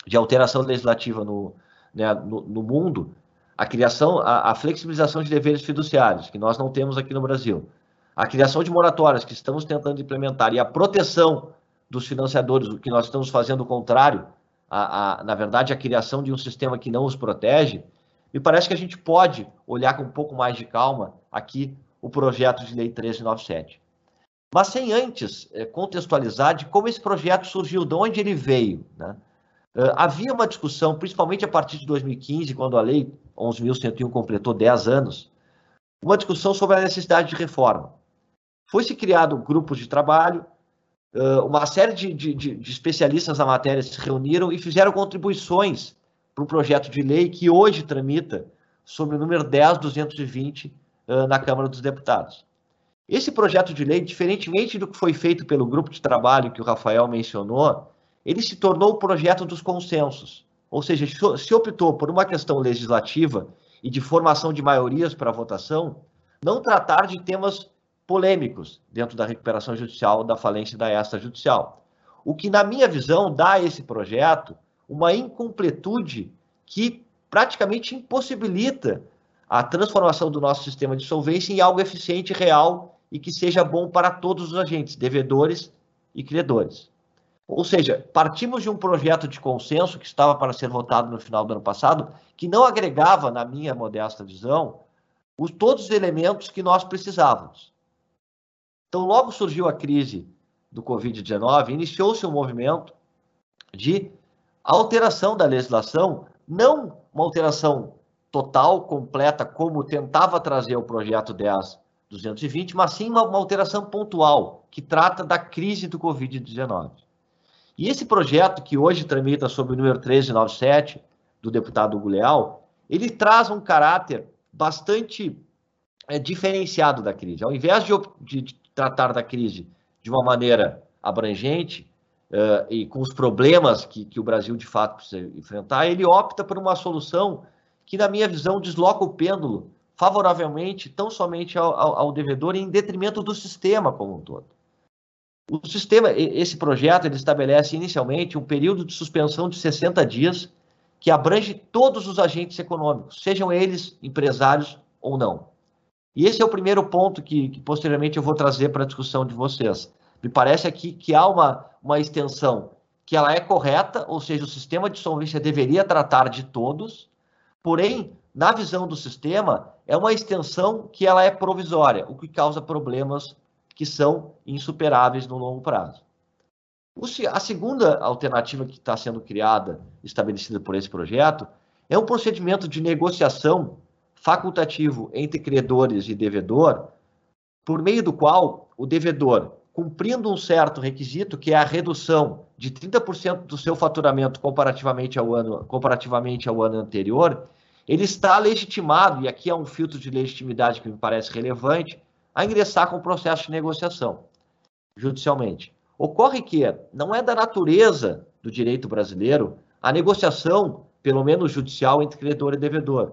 de alteração legislativa no, né, no, no, mundo, a criação, a, a, flexibilização de deveres fiduciários, que nós não temos aqui no Brasil, a criação de moratórias que estamos tentando implementar e a proteção dos financiadores, o que nós estamos fazendo o contrário, a, a, na verdade, a criação de um sistema que não os protege, me parece que a gente pode olhar com um pouco mais de calma aqui o projeto de lei 1397. Mas sem antes é, contextualizar de como esse projeto surgiu, de onde ele veio. Né? Uh, havia uma discussão, principalmente a partir de 2015, quando a lei 11.101 completou 10 anos, uma discussão sobre a necessidade de reforma. Foi-se criado grupos de trabalho, uma série de, de, de, especialistas na matéria se reuniram e fizeram contribuições para o projeto de lei que hoje tramita sobre o número 10220 uh, na Câmara dos Deputados. Esse projeto de lei, diferentemente do que foi feito pelo grupo de trabalho que o Rafael mencionou, ele se tornou o projeto dos consensos. Ou seja, se optou por uma questão legislativa e de formação de maiorias para votação, não tratar de temas polêmicos dentro da recuperação judicial, da falência da extrajudicial. O que, na minha visão, dá a esse projeto uma incompletude que praticamente impossibilita a transformação do nosso sistema de solvência em algo eficiente, real e que seja bom para todos os agentes, devedores e credores. Ou seja, partimos de um projeto de consenso que estava para ser votado no final do ano passado, que não agregava, na minha modesta visão, os, todos os elementos que nós precisávamos. Então, logo surgiu a crise do Covid-19, iniciou-se um movimento de alteração da legislação, não uma alteração total, completa, como tentava trazer o projeto 10.220, mas sim uma, uma alteração pontual, que trata da crise do Covid-19. E esse projeto, que hoje tramita sob o número 1397, do deputado Hugo Leal, ele traz um caráter bastante é, diferenciado da crise. Ao invés de, de, tratar da crise de uma maneira abrangente uh, e com os problemas que, que o Brasil de fato precisa enfrentar, ele opta por uma solução que, na minha visão, desloca o pêndulo favoravelmente tão somente ao, ao, ao devedor em detrimento do sistema como um todo. O sistema, esse projeto, ele estabelece inicialmente um período de suspensão de 60 dias que abrange todos os agentes econômicos, sejam eles empresários ou não. E esse é o primeiro ponto que, que posteriormente eu vou trazer para a discussão de vocês. Me parece aqui que há uma, uma extensão que ela é correta, ou seja, o sistema de solvência deveria tratar de todos, porém, na visão do sistema, é uma extensão que ela é provisória, o que causa problemas que são insuperáveis no longo prazo. A segunda alternativa que está sendo criada, estabelecida por esse projeto, é um procedimento de negociação facultativo entre credores e devedor, por meio do qual o devedor, cumprindo um certo requisito, que é a redução de 30% do seu faturamento comparativamente ao ano, comparativamente ao ano anterior, ele está legitimado, e aqui há um filtro de legitimidade que me parece relevante, a ingressar com o processo de negociação judicialmente. Ocorre que não é da natureza do direito brasileiro a negociação, pelo menos judicial, entre credor e devedor.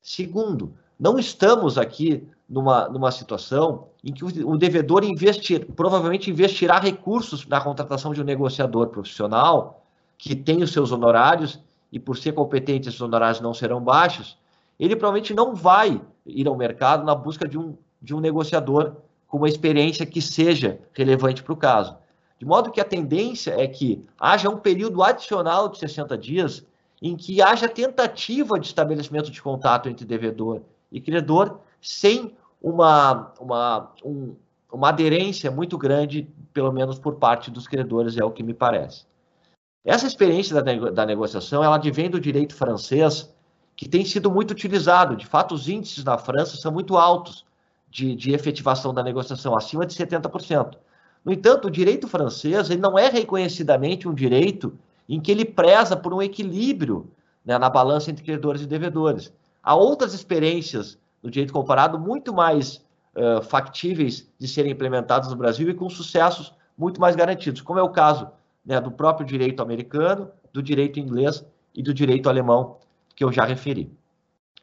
Segundo, não estamos aqui numa, numa situação em que o, devedor investir, provavelmente investirá recursos na contratação de um negociador profissional que tem os seus honorários e por ser competente esses honorários não serão baixos, ele provavelmente não vai ir ao mercado na busca de um, de um negociador com uma experiência que seja relevante para o caso. De modo que a tendência é que haja um período adicional de 60 dias em que haja tentativa de estabelecimento de contato entre devedor e credor, sem uma, uma, um, uma aderência muito grande, pelo menos por parte dos credores, é o que me parece. Essa experiência da, nego da negociação, ela advém do direito francês, que tem sido muito utilizado. De fato, os índices na França são muito altos de, de efetivação da negociação, acima de 70%. No entanto, o direito francês ele não é reconhecidamente um direito em que ele preza por um equilíbrio né, na balança entre credores e devedores. Há outras experiências no direito comparado muito mais uh, factíveis de serem implementadas no Brasil e com sucessos muito mais garantidos, como é o caso né, do próprio direito americano, do direito inglês e do direito alemão, que eu já referi.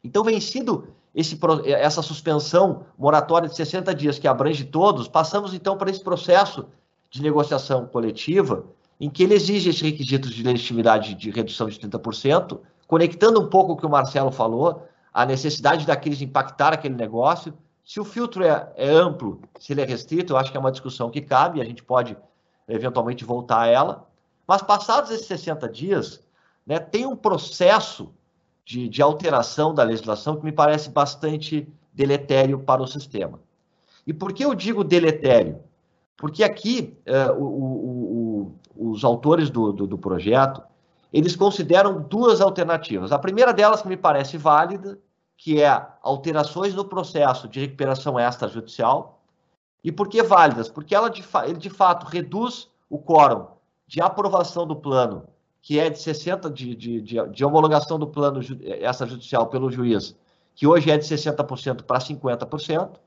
Então, vencido esse, essa suspensão moratória de 60 dias que abrange todos, passamos então para esse processo de negociação coletiva, em que ele exige esses requisitos de legitimidade de redução de 30%, conectando um pouco o que o Marcelo falou, a necessidade da crise impactar aquele negócio. Se o filtro é, é amplo, se ele é restrito, eu acho que é uma discussão que cabe, a gente pode eventualmente voltar a ela. Mas passados esses 60 dias, né, tem um processo de, de alteração da legislação que me parece bastante deletério para o sistema. E por que eu digo deletério? Porque aqui uh, o, o, o, os autores do, do, do, projeto eles consideram duas alternativas. A primeira delas que me parece válida, que é alterações no processo de recuperação extrajudicial. E por que válidas? Porque ela de, ele de fato reduz o quórum de aprovação do plano que é de 60% de, de, de, de homologação do plano extrajudicial pelo juiz, que hoje é de 60% para 50%,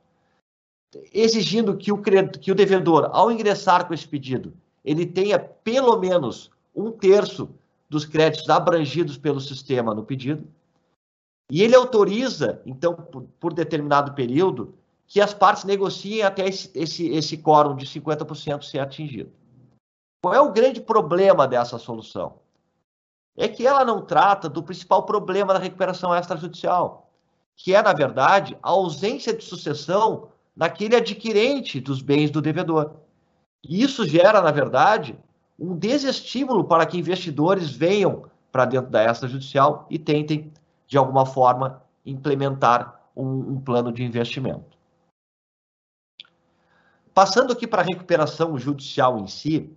exigindo que o, que o devedor, ao ingressar com esse pedido, ele tenha pelo menos um terço dos créditos abrangidos pelo sistema no pedido, e ele autoriza, então, por, por determinado período, que as partes negociem até esse, esse, esse quórum de 50% ser atingido. Qual é o grande problema dessa solução? É que ela não trata do principal problema da recuperação extrajudicial, que é, na verdade, a ausência de sucessão naquele adquirente dos bens do devedor. E isso gera, na verdade, um desestímulo para que investidores venham para dentro da extrajudicial e tentem, de alguma forma, implementar um, um plano de investimento. Passando aqui para a recuperação judicial em si,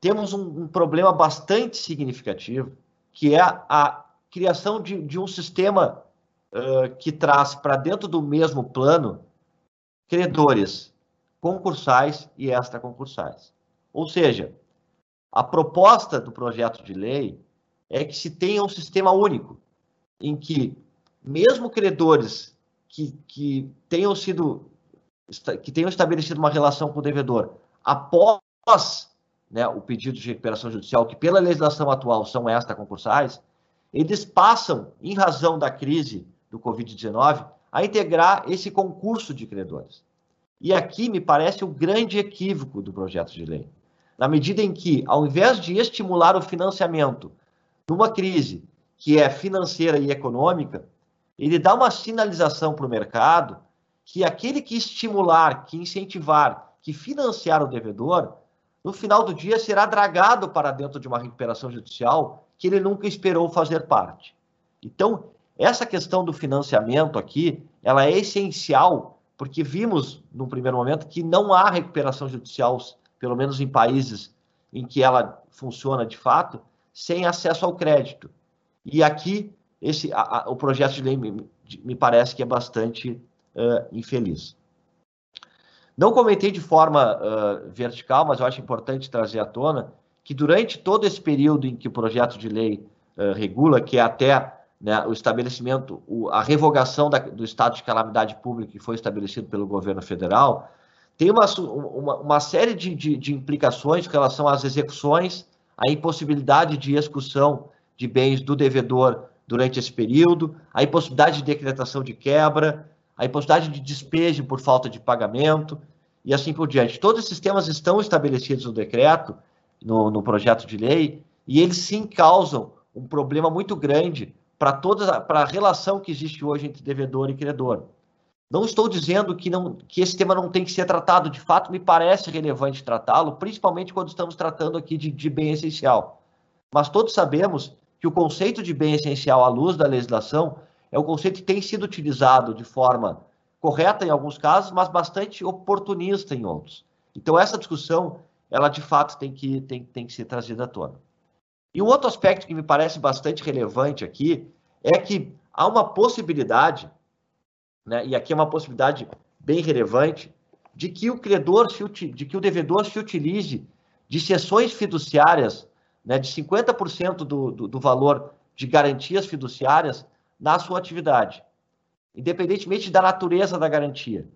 temos um, um problema bastante significativo, que é a, criação de, de, um sistema uh, que traz para dentro do mesmo plano credores concursais e extraconcursais. Ou seja, a proposta do projeto de lei é que se tenha um sistema único, em que mesmo credores que, que tenham sido que tenham estabelecido uma relação com o devedor após né, o pedido de recuperação judicial, que pela legislação atual são extraconcursais, eles passam, em razão da crise do Covid-19, a integrar esse concurso de credores. E aqui me parece o grande equívoco do projeto de lei. Na medida em que, ao invés de estimular o financiamento numa crise que é financeira e econômica, ele dá uma sinalização para o mercado que aquele que estimular, que incentivar, que financiar o devedor, no final do dia será dragado para dentro de uma recuperação judicial que ele nunca esperou fazer parte. Então, essa questão do financiamento aqui, ela é essencial, porque vimos, no primeiro momento, que não há recuperação judicial, pelo menos em países em que ela funciona de fato, sem acesso ao crédito. E aqui, esse, a, a, o projeto de lei me, me, parece que é bastante uh, infeliz. Não comentei de forma uh, vertical, mas eu acho importante trazer à tona que durante todo esse período em que o projeto de lei uh, regula, que é até né, o estabelecimento, o, a revogação da, do estado de calamidade pública que foi estabelecido pelo governo federal, tem uma, uma, uma série de, de, de implicações com relação às execuções, a impossibilidade de execução de bens do devedor durante esse período, a impossibilidade de decretação de quebra, a impossibilidade de despejo por falta de pagamento e assim por diante. Todos esses temas estão estabelecidos no decreto, no, no projeto de lei, e eles sim causam um problema muito grande para toda para a relação que existe hoje entre devedor e credor. Não estou dizendo que, não, que esse tema não tem que ser tratado, de fato me parece relevante tratá-lo, principalmente quando estamos tratando aqui de, de bem essencial. Mas todos sabemos que o conceito de bem essencial à luz da legislação é um conceito que tem sido utilizado de forma correta em alguns casos, mas bastante oportunista em outros. Então essa discussão, ela de fato tem que, tem, tem que ser trazida à tona. E um outro aspecto que me parece bastante relevante aqui é que há uma possibilidade, né, e aqui é uma possibilidade bem relevante, de que o credor, se, de que o devedor se utilize de sessões fiduciárias, né, de 50% do, do, do valor de garantias fiduciárias na sua atividade, independentemente da natureza da garantia.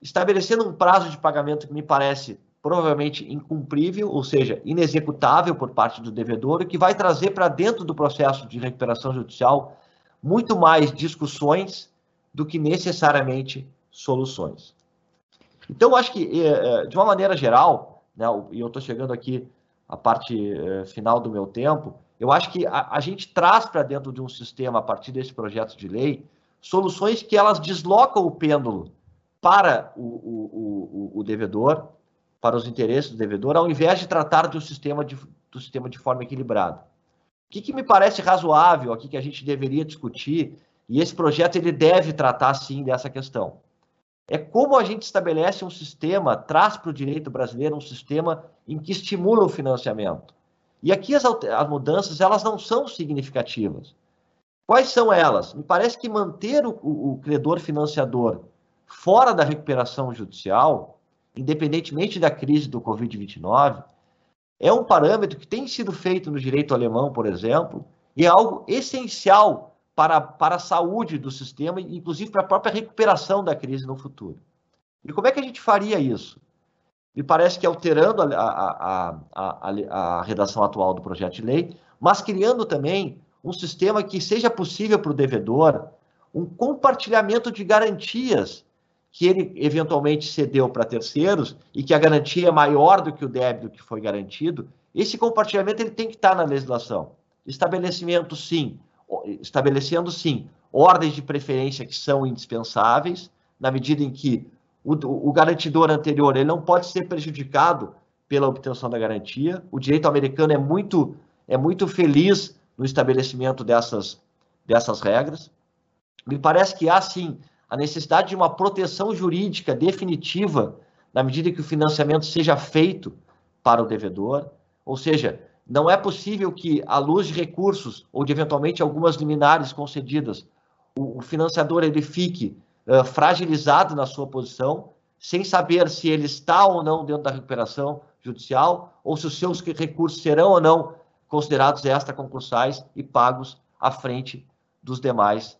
Estabelecendo um prazo de pagamento que me parece provavelmente incumprível, ou seja, inexecutável por parte do devedor, o que vai trazer para dentro do processo de recuperação judicial muito mais discussões do que necessariamente soluções. Então, acho que, eh, eh, de uma maneira geral, né, e eu estou chegando aqui à parte eh, final do meu tempo, eu acho que a, a gente traz para dentro de um sistema, a partir desse projeto de lei, soluções que elas deslocam o pêndulo para o, o, o, o devedor, para os interesses do devedor, ao invés de tratar do sistema de, do sistema de forma equilibrada. O que, que me parece razoável aqui que a gente deveria discutir, e esse projeto ele deve tratar sim dessa questão, é como a gente estabelece um sistema, traz para o direito brasileiro um sistema em que estimula o financiamento. E aqui as, as mudanças elas não são significativas. Quais são elas? Me parece que manter o, o, credor financiador fora da recuperação judicial, independentemente da crise do Covid-29, é um parâmetro que tem sido feito no direito alemão, por exemplo, e é algo essencial para, para a saúde do sistema, inclusive para a própria recuperação da crise no futuro. E como é que a gente faria isso? Me parece que alterando a, a, a, a, redação atual do projeto de lei, mas criando também um sistema que seja possível para o devedor um compartilhamento de garantias que ele eventualmente cedeu para terceiros e que a garantia é maior do que o débito que foi garantido, esse compartilhamento ele tem que estar na legislação. Estabelecimento sim, estabelecendo sim ordens de preferência que são indispensáveis, na medida em que o, o garantidor anterior ele não pode ser prejudicado pela obtenção da garantia. O direito americano é muito, é muito feliz no estabelecimento dessas, dessas regras. Me parece que há, sim, a necessidade de uma proteção jurídica definitiva na medida que o financiamento seja feito para o devedor. Ou seja, não é possível que, à luz de recursos ou de eventualmente algumas liminares concedidas, o, financiador ele fique uh, fragilizado na sua posição, sem saber se ele está ou não dentro da recuperação judicial, ou se os seus recursos serão ou não considerados extraconcursais e pagos à frente dos demais.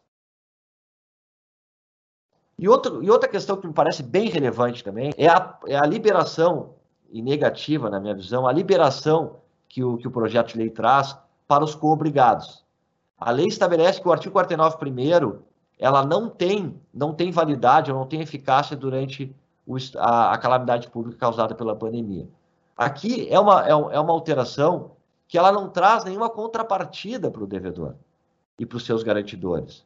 E, outro, e outra questão que me parece bem relevante também é a, é a liberação, e negativa na minha visão, a liberação que o, que o projeto de lei traz para os coobrigados. A lei estabelece que o artigo 49 primeiro ela não tem, não tem validade, ou não tem eficácia durante o, a, a, calamidade pública causada pela pandemia. Aqui é uma, é, é uma alteração que ela não traz nenhuma contrapartida para o devedor e para os seus garantidores.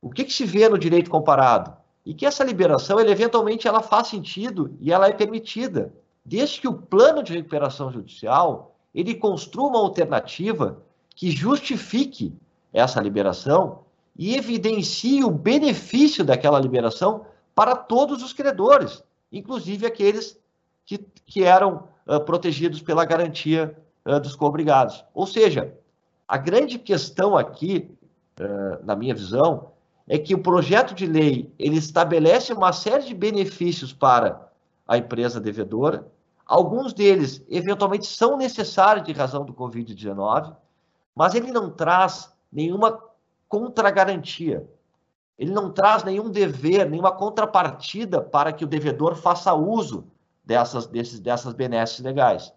O que, que, se vê no direito comparado? E que essa liberação, ele, eventualmente, ela faz sentido e ela é permitida, desde que o plano de recuperação judicial ele construa uma alternativa que justifique essa liberação e evidencie o benefício daquela liberação para todos os credores, inclusive aqueles que, que eram uh, protegidos pela garantia uh, dos coobrigados. Ou seja, a grande questão aqui, uh, na minha visão, é que o projeto de lei ele estabelece uma série de benefícios para a empresa devedora. Alguns deles, eventualmente, são necessários de razão do Covid-19, mas ele não traz nenhuma contra-garantia. Ele não traz nenhum dever, nenhuma contrapartida para que o devedor faça uso dessas, desses, dessas benesses legais.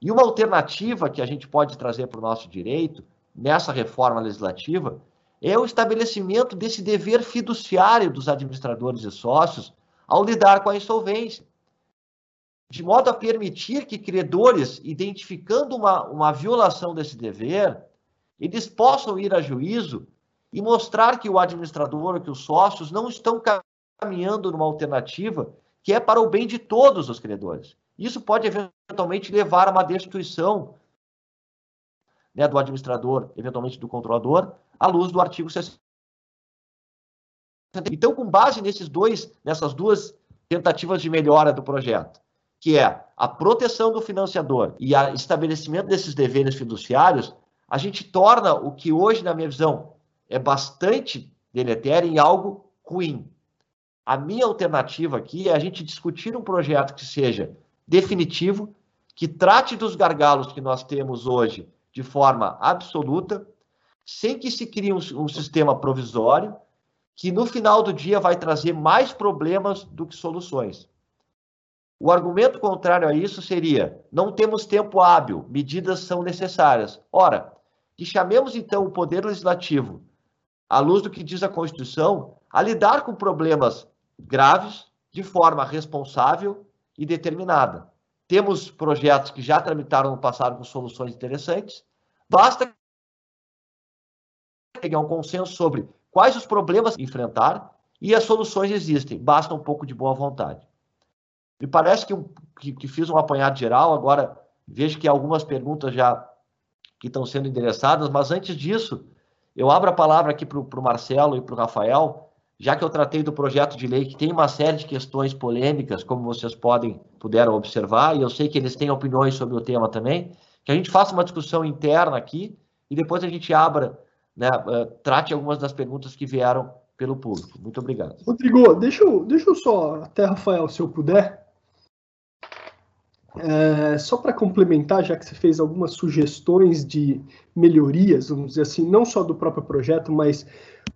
E uma alternativa que a gente pode trazer para o nosso direito, nessa reforma legislativa, é o estabelecimento desse dever fiduciário dos administradores e sócios ao lidar com a insolvência. De modo a permitir que credores, identificando uma, uma violação desse dever, eles possam ir a juízo e mostrar que o administrador, que os sócios não estão caminhando numa alternativa que é para o bem de todos os credores. Isso pode eventualmente levar a uma destituição né, do administrador, eventualmente do controlador, à luz do artigo 60. Então, com base nesses dois, nessas duas tentativas de melhora do projeto, que é a proteção do financiador e o estabelecimento desses deveres fiduciários, a gente torna o que hoje, na minha visão, é bastante deletério em algo ruim. A minha alternativa aqui é a gente discutir um projeto que seja definitivo, que trate dos gargalos que nós temos hoje de forma absoluta, sem que se crie um, um sistema provisório, que no final do dia vai trazer mais problemas do que soluções. O argumento contrário a isso seria: não temos tempo hábil, medidas são necessárias. Ora, que chamemos então o Poder Legislativo, à luz do que diz a Constituição, a lidar com problemas graves de forma responsável e determinada. Temos projetos que já tramitaram no passado com soluções interessantes. Basta pegar um consenso sobre quais os problemas enfrentar e as soluções existem. Basta um pouco de boa vontade. Me parece que, que, que fiz um apanhado geral. Agora vejo que algumas perguntas já que estão sendo endereçadas, mas antes disso, eu abro a palavra aqui para o Marcelo e para o Rafael já que eu tratei do projeto de lei que tem uma série de questões polêmicas, como vocês podem puderam observar, e eu sei que eles têm opiniões sobre o tema também, que a gente faça uma discussão interna aqui e depois a gente abra, né, uh, trate algumas das perguntas que vieram pelo público. Muito obrigado. Rodrigo, deixa eu, deixa eu só, até Rafael, se eu puder, é, só para complementar, já que você fez algumas sugestões de melhorias, vamos dizer assim, não só do próprio projeto, mas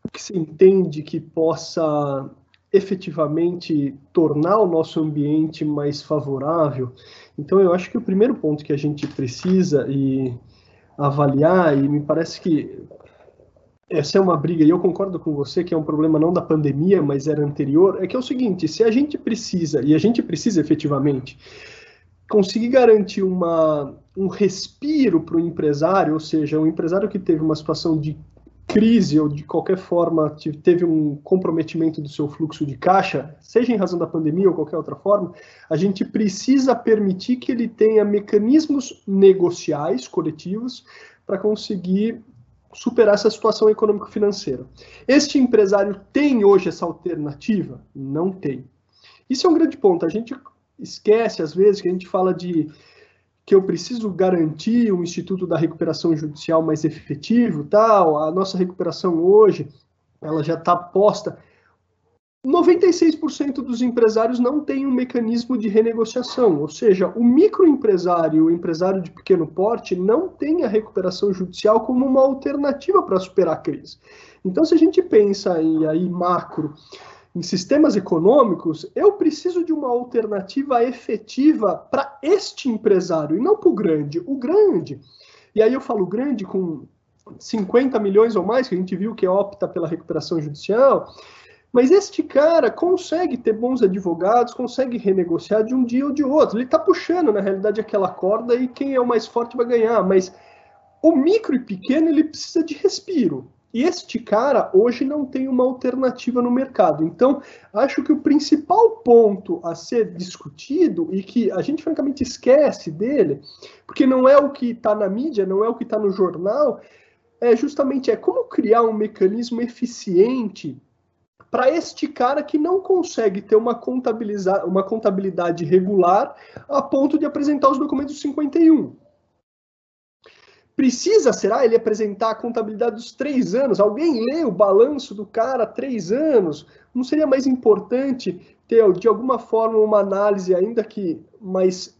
o que se entende que possa efetivamente tornar o nosso ambiente mais favorável. Então, eu acho que o primeiro ponto que a gente precisa e avaliar, e me parece que essa é uma briga, e eu concordo com você que é um problema não da pandemia, mas era anterior, é que é o seguinte, se a gente precisa, e a gente precisa efetivamente, conseguir garantir uma, um respiro para o empresário, ou seja, um empresário que teve uma situação de crise ou de qualquer forma teve um comprometimento do seu fluxo de caixa, seja em razão da pandemia ou qualquer outra forma, a gente precisa permitir que ele tenha mecanismos negociais coletivos para conseguir superar essa situação econômico-financeira. Este empresário tem hoje essa alternativa? Não tem. Isso é um grande ponto. A gente esquece, às vezes, que a gente fala de que eu preciso garantir um instituto da recuperação judicial mais efetivo, tal, a nossa recuperação hoje, ela já está posta. 96% dos empresários não tem um mecanismo de renegociação, ou seja, o microempresário, o empresário de pequeno porte, não tem a recuperação judicial como uma alternativa para superar a crise. Então, se a gente pensa em aí macro, em sistemas econômicos, eu preciso de uma alternativa efetiva para este empresário e não para o grande. O grande, e aí eu falo grande com 50 milhões ou mais, que a gente viu que opta pela recuperação judicial, mas este cara consegue ter bons advogados, consegue renegociar de um dia ou de outro. Ele está puxando, na realidade, aquela corda e quem é o mais forte vai ganhar. Mas o micro e pequeno, ele precisa de respiro. Este cara hoje não tem uma alternativa no mercado. Então, acho que o principal ponto a ser discutido e que a gente francamente esquece dele, porque não é o que está na mídia, não é o que está no jornal, é justamente é como criar um mecanismo eficiente para este cara que não consegue ter uma, uma contabilidade regular a ponto de apresentar os documentos 51. Precisa, será, ele apresentar a contabilidade dos três anos? Alguém lê o balanço do cara três anos? Não seria mais importante ter, de alguma forma, uma análise, ainda que mais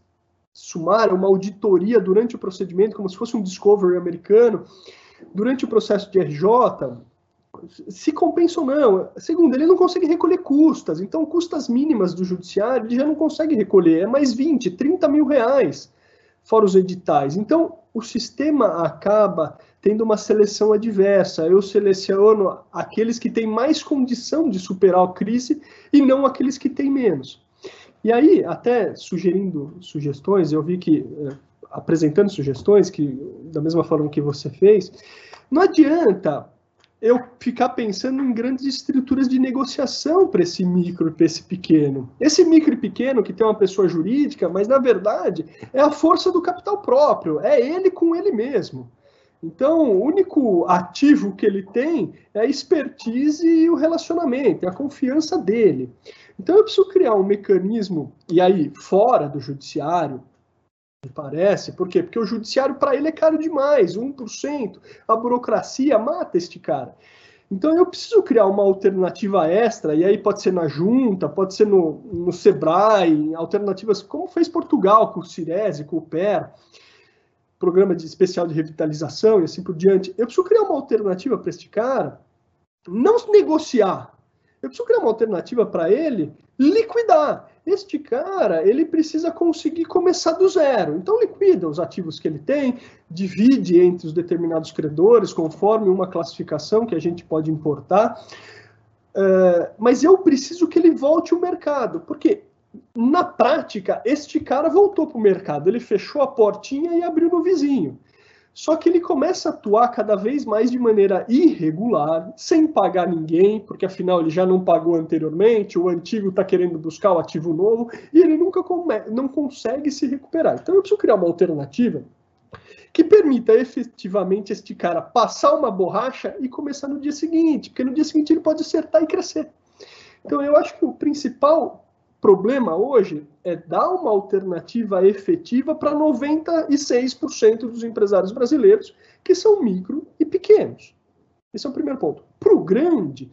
sumária, uma auditoria durante o procedimento, como se fosse um discovery americano, durante o processo de RJ? Se compensa ou não. Segundo, ele não consegue recolher custas, então custas mínimas do judiciário ele já não consegue recolher, é mais 20, 30 mil reais, fora os editais. Então, o sistema acaba tendo uma seleção adversa. Eu seleciono aqueles que têm mais condição de superar a crise e não aqueles que têm menos. E aí, até sugerindo sugestões, eu vi que eh, apresentando sugestões, que da mesma forma que você fez, não adianta eu ficar pensando em grandes estruturas de negociação para esse micro para esse pequeno. Esse micro e pequeno que tem uma pessoa jurídica, mas na verdade é a força do capital próprio, é ele com ele mesmo. Então, o único ativo que ele tem é a expertise e o relacionamento, é a confiança dele. Então, eu preciso criar um mecanismo, e aí, fora do judiciário, parece. Por quê? Porque o judiciário, para ele, é caro demais, 1%. A burocracia mata este cara. Então, eu preciso criar uma alternativa extra, e aí pode ser na junta, pode ser no, no SEBRAE, alternativas como fez Portugal com o Cirese, com o PER, programa de especial de revitalização e assim por diante. Eu preciso criar uma alternativa para este cara, não negociar. Eu preciso criar uma alternativa para ele liquidar. Este cara, ele precisa conseguir começar do zero. Então, liquida os ativos que ele tem, divide entre os determinados credores, conforme uma classificação que a gente pode importar. Uh, mas eu preciso que ele volte ao mercado, porque na prática, este cara voltou para o mercado, ele fechou a portinha e abriu no vizinho. Só que ele começa a atuar cada vez mais de maneira irregular, sem pagar ninguém, porque afinal ele já não pagou anteriormente, o antigo está querendo buscar o ativo novo, e ele nunca não consegue se recuperar. Então eu preciso criar uma alternativa que permita efetivamente este cara passar uma borracha e começar no dia seguinte, porque no dia seguinte ele pode acertar e crescer. Então eu acho que o principal problema hoje é dar uma alternativa efetiva para 96% dos empresários brasileiros, que são micro e pequenos. Esse é o primeiro ponto. Para o grande,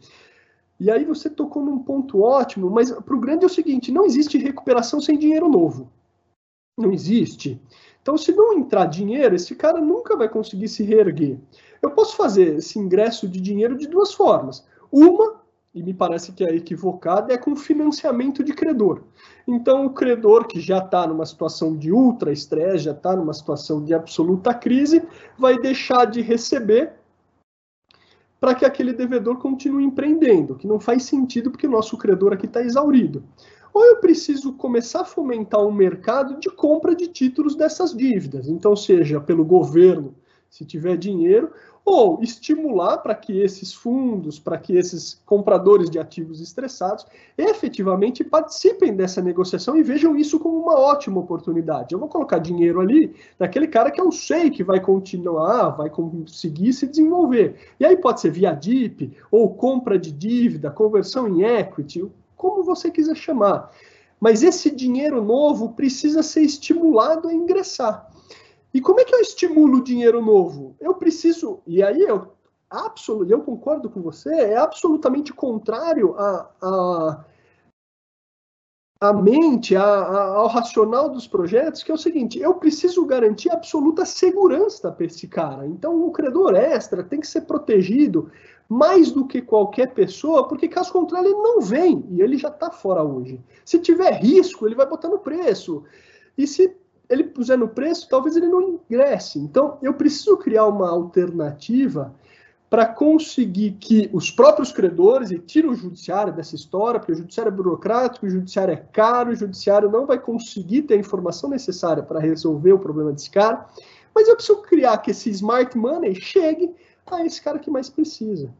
e aí você tocou num ponto ótimo, mas para o grande é o seguinte: não existe recuperação sem dinheiro novo. Não existe. Então, se não entrar dinheiro, esse cara nunca vai conseguir se reerguer. Eu posso fazer esse ingresso de dinheiro de duas formas. Uma e me parece que é equivocada, é com financiamento de credor. Então, o credor que já está numa situação de ultra estresse, já está numa situação de absoluta crise, vai deixar de receber para que aquele devedor continue empreendendo, que não faz sentido porque o nosso credor aqui está exaurido. Ou eu preciso começar a fomentar um mercado de compra de títulos dessas dívidas, então, seja pelo governo, se tiver dinheiro, ou estimular para que esses fundos, para que esses compradores de ativos estressados efetivamente participem dessa negociação e vejam isso como uma ótima oportunidade. Eu vou colocar dinheiro ali daquele cara que eu sei que vai continuar, vai conseguir se desenvolver. E aí pode ser via DIP, ou compra de dívida, conversão em equity, como você quiser chamar. Mas esse dinheiro novo precisa ser estimulado a ingressar. E como é que eu estimulo dinheiro novo? Eu preciso, e aí eu, absolut, eu concordo com você, é absolutamente contrário a, a, a mente, a, a, ao racional dos projetos, que é o seguinte: eu preciso garantir absoluta segurança para esse cara. Então, o credor extra tem que ser protegido mais do que qualquer pessoa, porque caso contrário ele não vem e ele já está fora hoje. Se tiver risco, ele vai botar no preço. E se ele puser no preço, talvez ele não ingresse. Então, eu preciso criar uma alternativa para conseguir que os próprios credores, e tira o judiciário dessa história, porque o judiciário é burocrático, o judiciário é caro, o judiciário não vai conseguir ter a informação necessária para resolver o problema desse cara, mas eu preciso criar que esse smart money chegue a esse cara que mais precisa.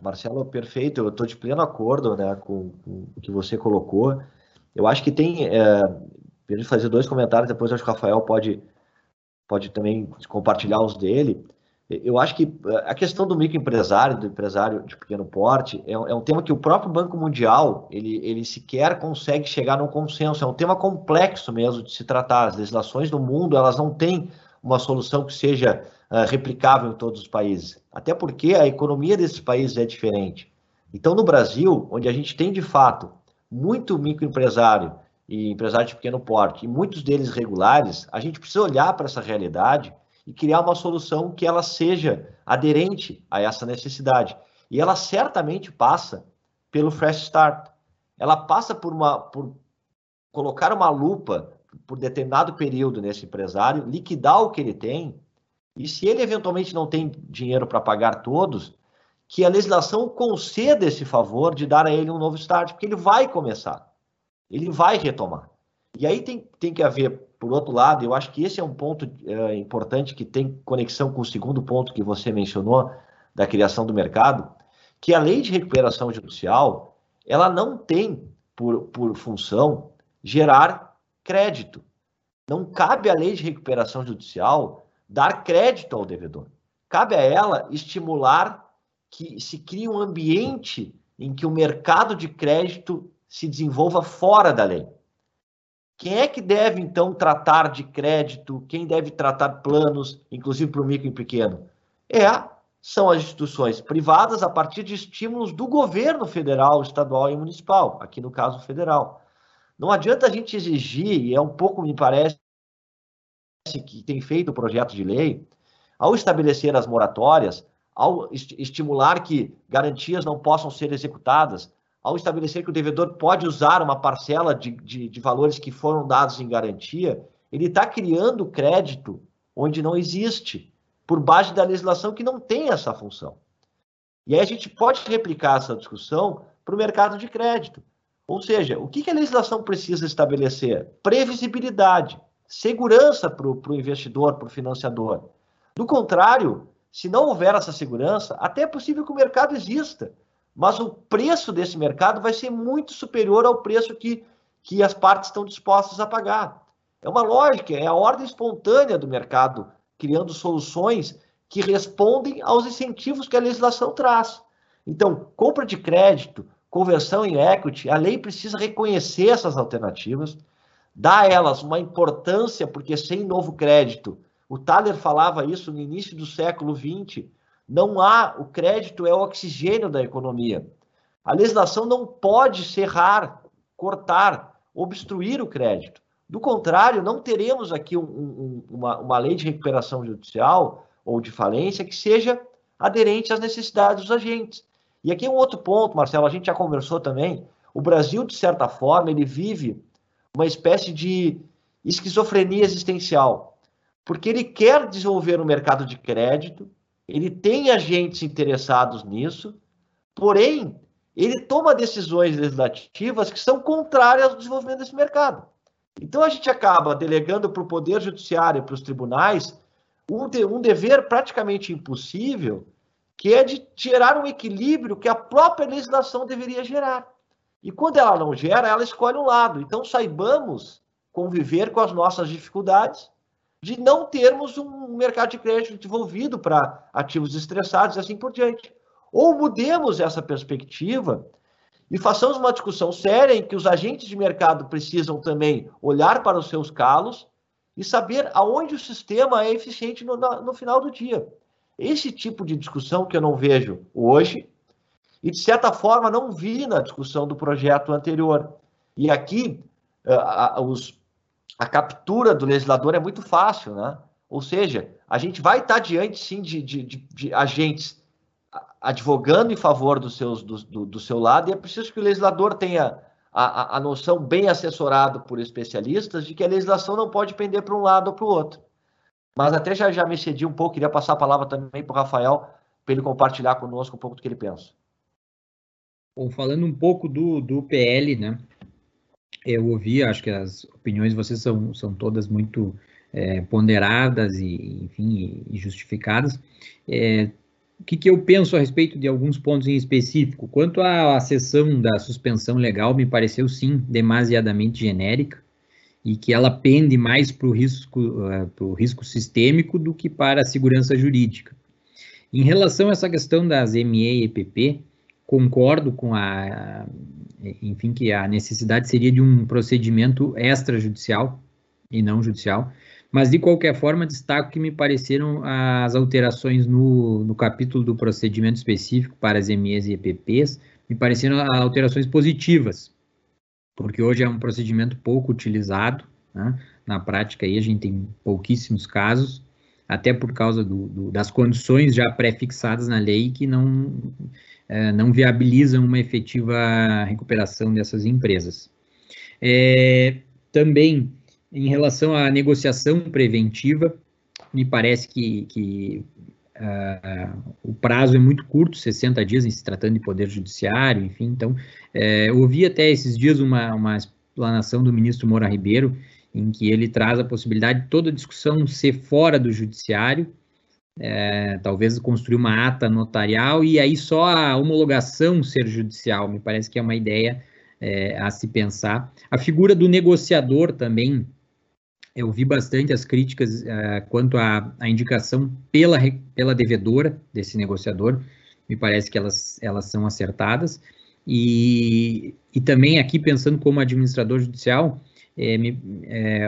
Marcelo, perfeito. Eu estou de pleno acordo né, com, o que você colocou. Eu acho que tem. É, eu fazer dois comentários, depois acho que o Rafael pode, pode também compartilhar os dele. Eu acho que é, a questão do microempresário, do empresário de pequeno porte, é, é um tema que o próprio Banco Mundial ele, ele sequer consegue chegar num consenso. É um tema complexo mesmo de se tratar. As legislações do mundo elas não têm uma solução que seja uh, replicável em todos os países. Até porque a economia desses países é diferente. Então, no Brasil, onde a gente tem de fato muito microempresário e empresário de pequeno porte, e muitos deles regulares, a gente precisa olhar para essa realidade e criar uma solução que ela seja aderente a essa necessidade. E ela certamente passa pelo Fresh Start. Ela passa por uma por colocar uma lupa por determinado período nesse empresário, liquidar o que ele tem, e se ele eventualmente não tem dinheiro para pagar todos, que a legislação conceda esse favor de dar a ele um novo start, porque ele vai começar. ele vai retomar. E aí tem, tem que haver, por outro lado, eu acho que esse é um ponto é, importante que tem conexão com o segundo ponto que você mencionou, da criação do mercado, que a lei de recuperação judicial, ela não tem por, por função gerar crédito. Não cabe à lei de recuperação judicial dar crédito ao devedor. Cabe a ela estimular que se crie um ambiente em que o mercado de crédito se desenvolva fora da lei. Quem é que deve, então, tratar de crédito? Quem deve tratar planos, inclusive para o micro e pequeno? É, são as instituições privadas a partir de estímulos do governo federal, estadual e municipal, aqui no caso federal. Não adianta a gente exigir, e é um pouco, me parece, que tem feito o projeto de lei, ao estabelecer as moratórias, ao estimular que garantias não possam ser executadas, ao estabelecer que o devedor pode usar uma parcela de, de, de valores que foram dados em garantia, ele está criando crédito onde não existe, por base da legislação que não tem essa função. E aí a gente pode replicar essa discussão para o mercado de crédito. Ou seja, o que, a legislação precisa estabelecer? Previsibilidade, segurança para o investidor, para o financiador. Do contrário, se não houver essa segurança, até é possível que o mercado exista, mas o preço desse mercado vai ser muito superior ao preço que, que as partes estão dispostas a pagar. É uma lógica, é a ordem espontânea do mercado, criando soluções que respondem aos incentivos que a legislação traz. Então, compra de crédito, conversão em equity, a lei precisa reconhecer essas alternativas, dar a elas uma importância, porque sem novo crédito, o Thaler falava isso no início do século XX, não há, o crédito é o oxigênio da economia. A legislação não pode serrar, cortar, obstruir o crédito. Do contrário, não teremos aqui um, um, uma, uma lei de recuperação judicial ou de falência que seja aderente às necessidades dos agentes. E aqui um outro ponto, Marcelo, a gente já conversou também. O Brasil, de certa forma, ele vive uma espécie de esquizofrenia existencial, porque ele quer desenvolver um mercado de crédito, ele tem agentes interessados nisso, porém, ele toma decisões legislativas que são contrárias ao desenvolvimento desse mercado. Então, a gente acaba delegando para o Poder Judiciário e para os tribunais um, de, um dever praticamente impossível, que é de gerar um equilíbrio que a própria legislação deveria gerar. E quando ela não gera, ela escolhe um lado. Então, saibamos conviver com as nossas dificuldades de não termos um mercado de crédito desenvolvido para ativos estressados e assim por diante. Ou mudemos essa perspectiva e façamos uma discussão séria em que os agentes de mercado precisam também olhar para os seus calos e saber aonde o sistema é eficiente no, no final do dia. Esse tipo de discussão que eu não vejo hoje, e de certa forma não vi na discussão do projeto anterior. E aqui, uh, os, a captura do legislador é muito fácil, né? Ou seja, a gente vai estar diante, sim, de, de, de, de agentes advogando em favor seus, do, do, do, seu lado, e é preciso que o legislador tenha a, a, a noção bem assessorado por especialistas de que a legislação não pode pender para um lado ou para o outro. Mas até já, já me cedi um pouco, queria passar a palavra também para o Rafael, para ele compartilhar conosco um pouco do que ele pensa. Bom, falando um pouco do, do PL, né? Eu ouvi, acho que as opiniões de vocês são, são todas muito é, ponderadas e, enfim, e justificadas. É, o que, que, eu penso a respeito de alguns pontos em específico? Quanto à, à sessão da suspensão legal, me pareceu sim demasiadamente genérica e que ela pende mais para o risco, uh, risco sistêmico do que para a segurança jurídica. Em relação a essa questão das ME e EPP, concordo com a, enfim, que a necessidade seria de um procedimento extrajudicial e não judicial, mas, de qualquer forma, destaco que me pareceram as alterações no, no capítulo do procedimento específico para as MEs e EPPs, me pareceram alterações positivas, porque hoje é um procedimento pouco utilizado, né? na prática aí a gente tem pouquíssimos casos, até por causa do, do, das condições já pré-fixadas na lei que não, é, não viabilizam uma efetiva recuperação dessas empresas. É, também em relação à negociação preventiva, me parece que, que uh, o prazo é muito curto, 60 dias, em se tratando de poder judiciário, enfim. Então, é, ouvi até esses dias uma, uma explanação do ministro Moura Ribeiro, em que ele traz a possibilidade de toda discussão ser fora do judiciário, é, talvez construir uma ata notarial e aí só a homologação ser judicial, me parece que é uma ideia é, a se pensar. A figura do negociador também, eu vi bastante as críticas é, quanto à, à, indicação pela, pela devedora desse negociador, me parece que elas, elas são acertadas. E, e também aqui pensando como administrador judicial, é, me, é,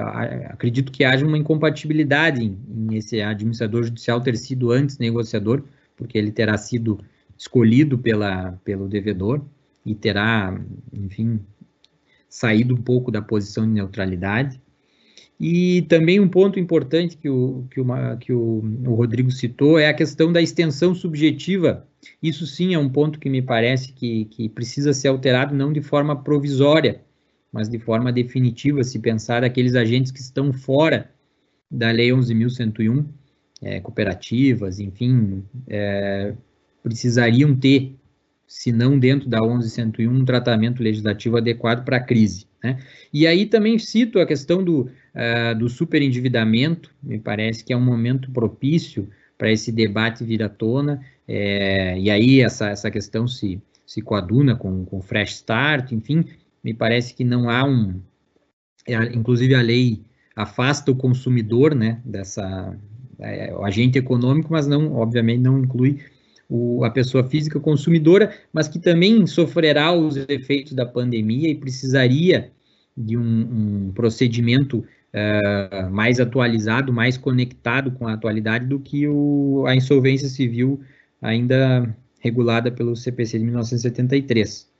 acredito que haja uma incompatibilidade em, em, esse administrador judicial ter sido antes negociador, porque ele terá sido escolhido pela, pelo devedor e terá, enfim, saído um pouco da posição de neutralidade. E também um ponto importante que o, que, uma, que o, o Rodrigo citou é a questão da extensão subjetiva. Isso sim é um ponto que me parece que, que precisa ser alterado, não de forma provisória, mas de forma definitiva, se pensar aqueles agentes que estão fora da Lei 11.101, é, cooperativas, enfim, é, precisariam ter, se não dentro da 11.101, um tratamento legislativo adequado para a crise. Né? E aí também cito a questão do, uh, do superendividamento, me parece que é um momento propício para esse debate vir à tona, é, e aí essa, essa questão se, se coaduna com, com Fresh Start, enfim, me parece que não há um. É, inclusive, a lei afasta o consumidor, né, dessa. É, o agente econômico, mas não, obviamente, não inclui o, a pessoa física consumidora, mas que também sofrerá os efeitos da pandemia e precisaria de um, um procedimento uh, mais atualizado, mais conectado com a atualidade do que o, a insolvência civil ainda regulada pelo CPC de 1973.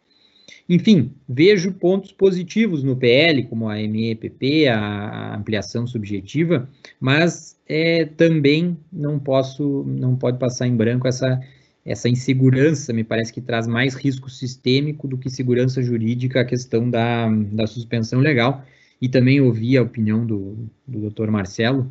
Enfim, vejo pontos positivos no PL, como a MEPP, a ampliação subjetiva, mas é, também não posso, não pode passar em branco essa, essa insegurança, me parece que traz mais risco sistêmico do que segurança jurídica a questão da, da suspensão legal. E também ouvi a opinião do, do Dr. Marcelo,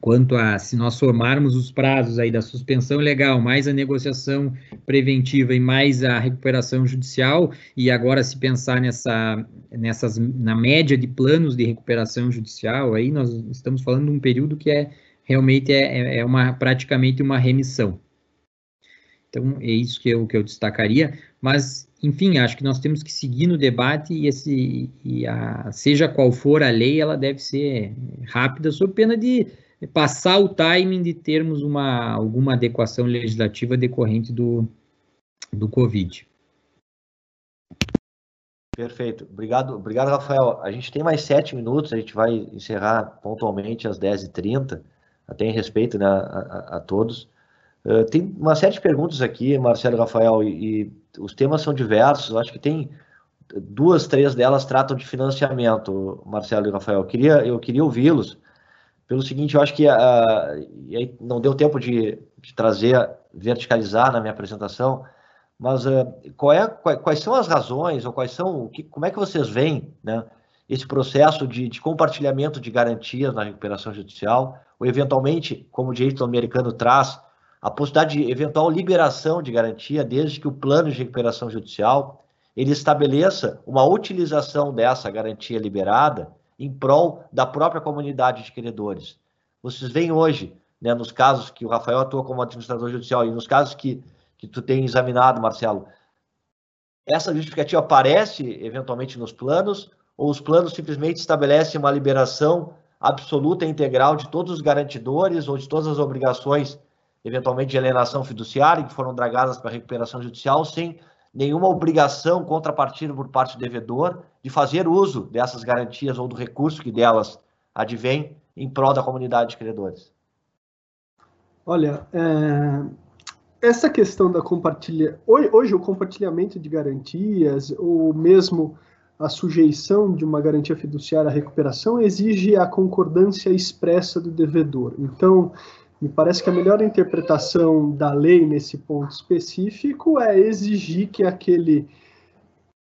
quanto a se nós somarmos os prazos aí da suspensão legal, mais a negociação preventiva e mais a recuperação judicial, e agora se pensar nessa, nessas, na média de planos de recuperação judicial, aí nós estamos falando de um período que é realmente é, é uma, praticamente uma remissão. Então, é isso que eu, que eu destacaria, mas, enfim, acho que nós temos que seguir no debate e, esse, e a, seja qual for a lei, ela deve ser rápida, sob pena de passar o timing de termos uma, alguma adequação legislativa decorrente do, do Covid. Perfeito. Obrigado, obrigado, Rafael. A gente tem mais sete minutos, a gente vai encerrar pontualmente às 10h30, até em respeito né, a, a, todos. Uh, tem uma série de perguntas aqui, Marcelo e Rafael, e, e, os temas são diversos. Eu acho que tem duas, três delas tratam de financiamento, Marcelo e Rafael. Eu queria, eu queria ouvi-los pelo seguinte, eu acho que uh, não deu tempo de, de, trazer, verticalizar na minha apresentação, mas uh, é, quais, quais, são as razões, ou quais são, que, como é que vocês veem né, esse processo de, de, compartilhamento de garantias na recuperação judicial, ou eventualmente, como o direito americano traz, a possibilidade de eventual liberação de garantia, desde que o plano de recuperação judicial ele estabeleça uma utilização dessa garantia liberada em prol da própria comunidade de credores. Vocês veem hoje, né, nos casos que o Rafael atua como administrador judicial e nos casos que, que tu tem examinado, Marcelo, essa justificativa aparece eventualmente nos planos ou os planos simplesmente estabelecem uma liberação absoluta e integral de todos os garantidores ou de todas as obrigações, eventualmente de alienação fiduciária, que foram dragadas para recuperação judicial, sem nenhuma obrigação contrapartida por parte do devedor de fazer uso dessas garantias ou do recurso que delas advém em prol da comunidade de credores? Olha, é, essa questão da compartilha hoje, o compartilhamento de garantias ou mesmo a sujeição de uma garantia fiduciária à recuperação exige a concordância expressa do devedor. Então, me parece que a melhor interpretação da lei nesse ponto específico é exigir que aquele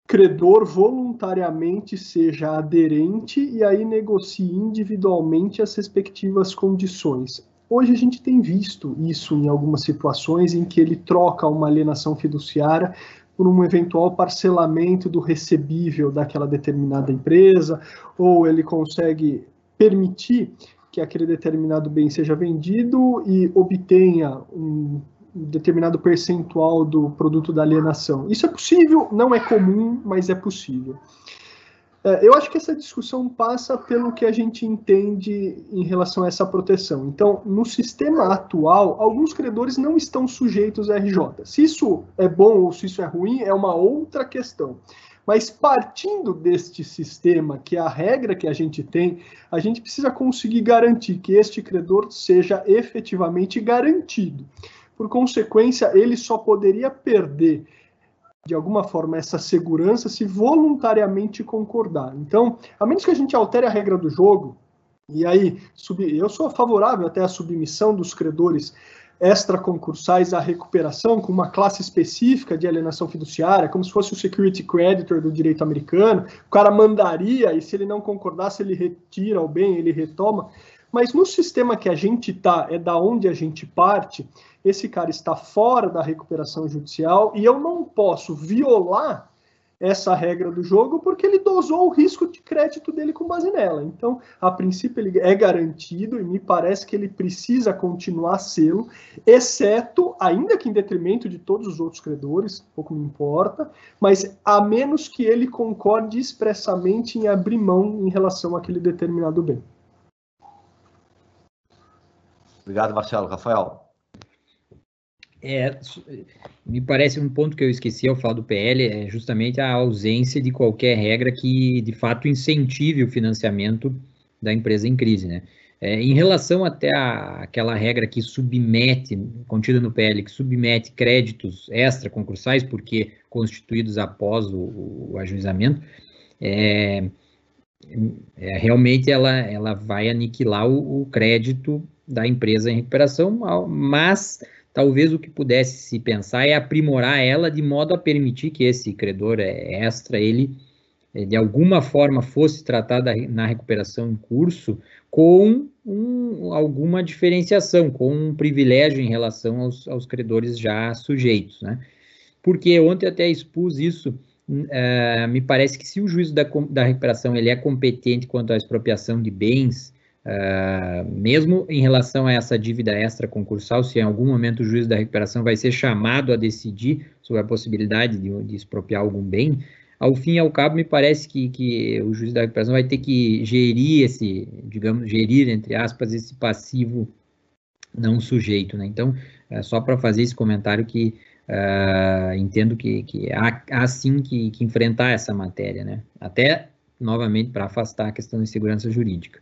credor voluntariamente seja aderente e aí negocie individualmente as respectivas condições. Hoje a gente tem visto isso em algumas situações em que ele troca uma alienação fiduciária por um eventual parcelamento do recebível daquela determinada empresa, ou ele consegue permitir que aquele determinado bem seja vendido e obtenha um determinado percentual do produto da alienação. Isso é possível, não é comum, mas é possível. É, eu acho que essa discussão passa pelo que a gente entende em relação a essa proteção. Então, no sistema atual, alguns credores não estão sujeitos a RJ. Se isso é bom ou se isso é ruim é uma outra questão. Mas partindo deste sistema, que é a regra que a gente tem, a gente precisa conseguir garantir que este credor seja efetivamente garantido. Por consequência, ele só poderia perder de alguma forma, essa segurança se voluntariamente concordar. Então, a menos que a gente altere a regra do jogo, e aí, eu sou favorável até à submissão dos credores extraconcursais à recuperação com uma classe específica de alienação fiduciária, como se fosse o security creditor do direito americano. O cara mandaria e se ele não concordasse, ele retira o bem, ele retoma. Mas no sistema que a gente está, é da onde a gente parte, esse cara está fora da recuperação judicial e eu não posso violar essa regra do jogo porque ele dosou o risco de crédito dele com base nela. Então, a princípio, ele é garantido e me parece que ele precisa continuar selo, exceto, ainda que em detrimento de todos os outros credores, pouco me importa, mas a menos que ele concorde expressamente em abrir mão em relação àquele determinado bem. Obrigado, Marcelo. Rafael. É, me parece um ponto que eu esqueci ao falar do PL é justamente a ausência de qualquer regra que de fato incentive o financiamento da empresa em crise, né? É, em relação até a, aquela regra que submete, contida no PL, que submete créditos extra concursais, porque constituídos após o, o ajuizamento, é, é, realmente ela, ela vai aniquilar o, o crédito da empresa em recuperação, mas talvez o que pudesse se pensar é aprimorar ela de modo a permitir que esse credor extra, ele eh, de alguma forma fosse tratado na recuperação em curso com um, alguma diferenciação, com um privilégio em relação aos, aos credores já sujeitos, né? Porque ontem até expus isso, uh, me parece que se o juízo da, da recuperação ele é competente quanto à expropriação de bens, Uh, mesmo em relação a essa dívida extra concursal, se em algum momento o juiz da recuperação vai ser chamado a decidir sobre a possibilidade de, de expropriar algum bem, ao fim e ao cabo, me parece que, que o juiz da recuperação vai ter que gerir esse, digamos, gerir, entre aspas, esse passivo não sujeito, né? Então, é só para fazer esse comentário que uh, entendo que, que há, há sim que, que enfrentar essa matéria, né? Até, novamente, para afastar a questão de segurança jurídica.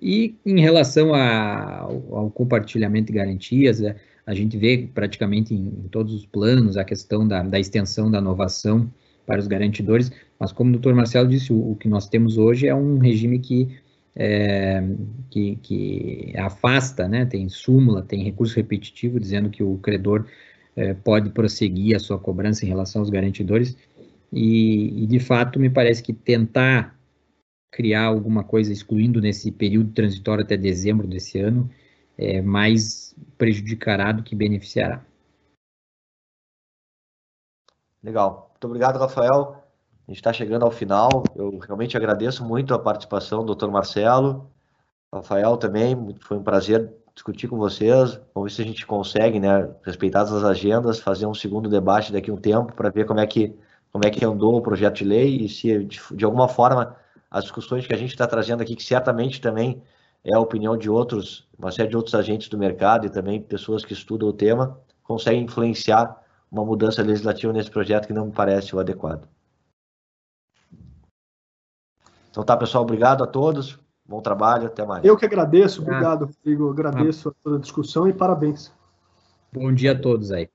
E em relação a, ao, compartilhamento de garantias, é, a gente vê praticamente em, em todos os planos a questão da, da, extensão da inovação para os garantidores, mas como o doutor Marcelo disse, o, o que nós temos hoje é um regime que, é, que, que, afasta, né, tem súmula, tem recurso repetitivo, dizendo que o credor é, pode prosseguir a sua cobrança em relação aos garantidores, e, e de fato me parece que tentar criar alguma coisa excluindo nesse período transitório até dezembro desse ano, é, mais prejudicará do que beneficiará. Legal. Muito obrigado, Rafael. A gente está chegando ao final. Eu realmente agradeço muito a participação do Dr. Marcelo, Rafael também. Foi um prazer discutir com vocês. Vamos ver se a gente consegue, né, respeitadas as agendas, fazer um segundo debate daqui a um tempo para ver como é que como é que andou o projeto de lei e se de, de alguma forma as discussões que a gente está trazendo aqui, que certamente também é a opinião de outros, uma série de outros agentes do mercado e também pessoas que estudam o tema, conseguem influenciar uma mudança legislativa nesse projeto que não me parece o adequado. Então tá, pessoal, obrigado a todos. Bom trabalho, até mais. Eu que agradeço, obrigado, Rodrigo. Agradeço a toda a discussão e parabéns. Bom dia a todos aí.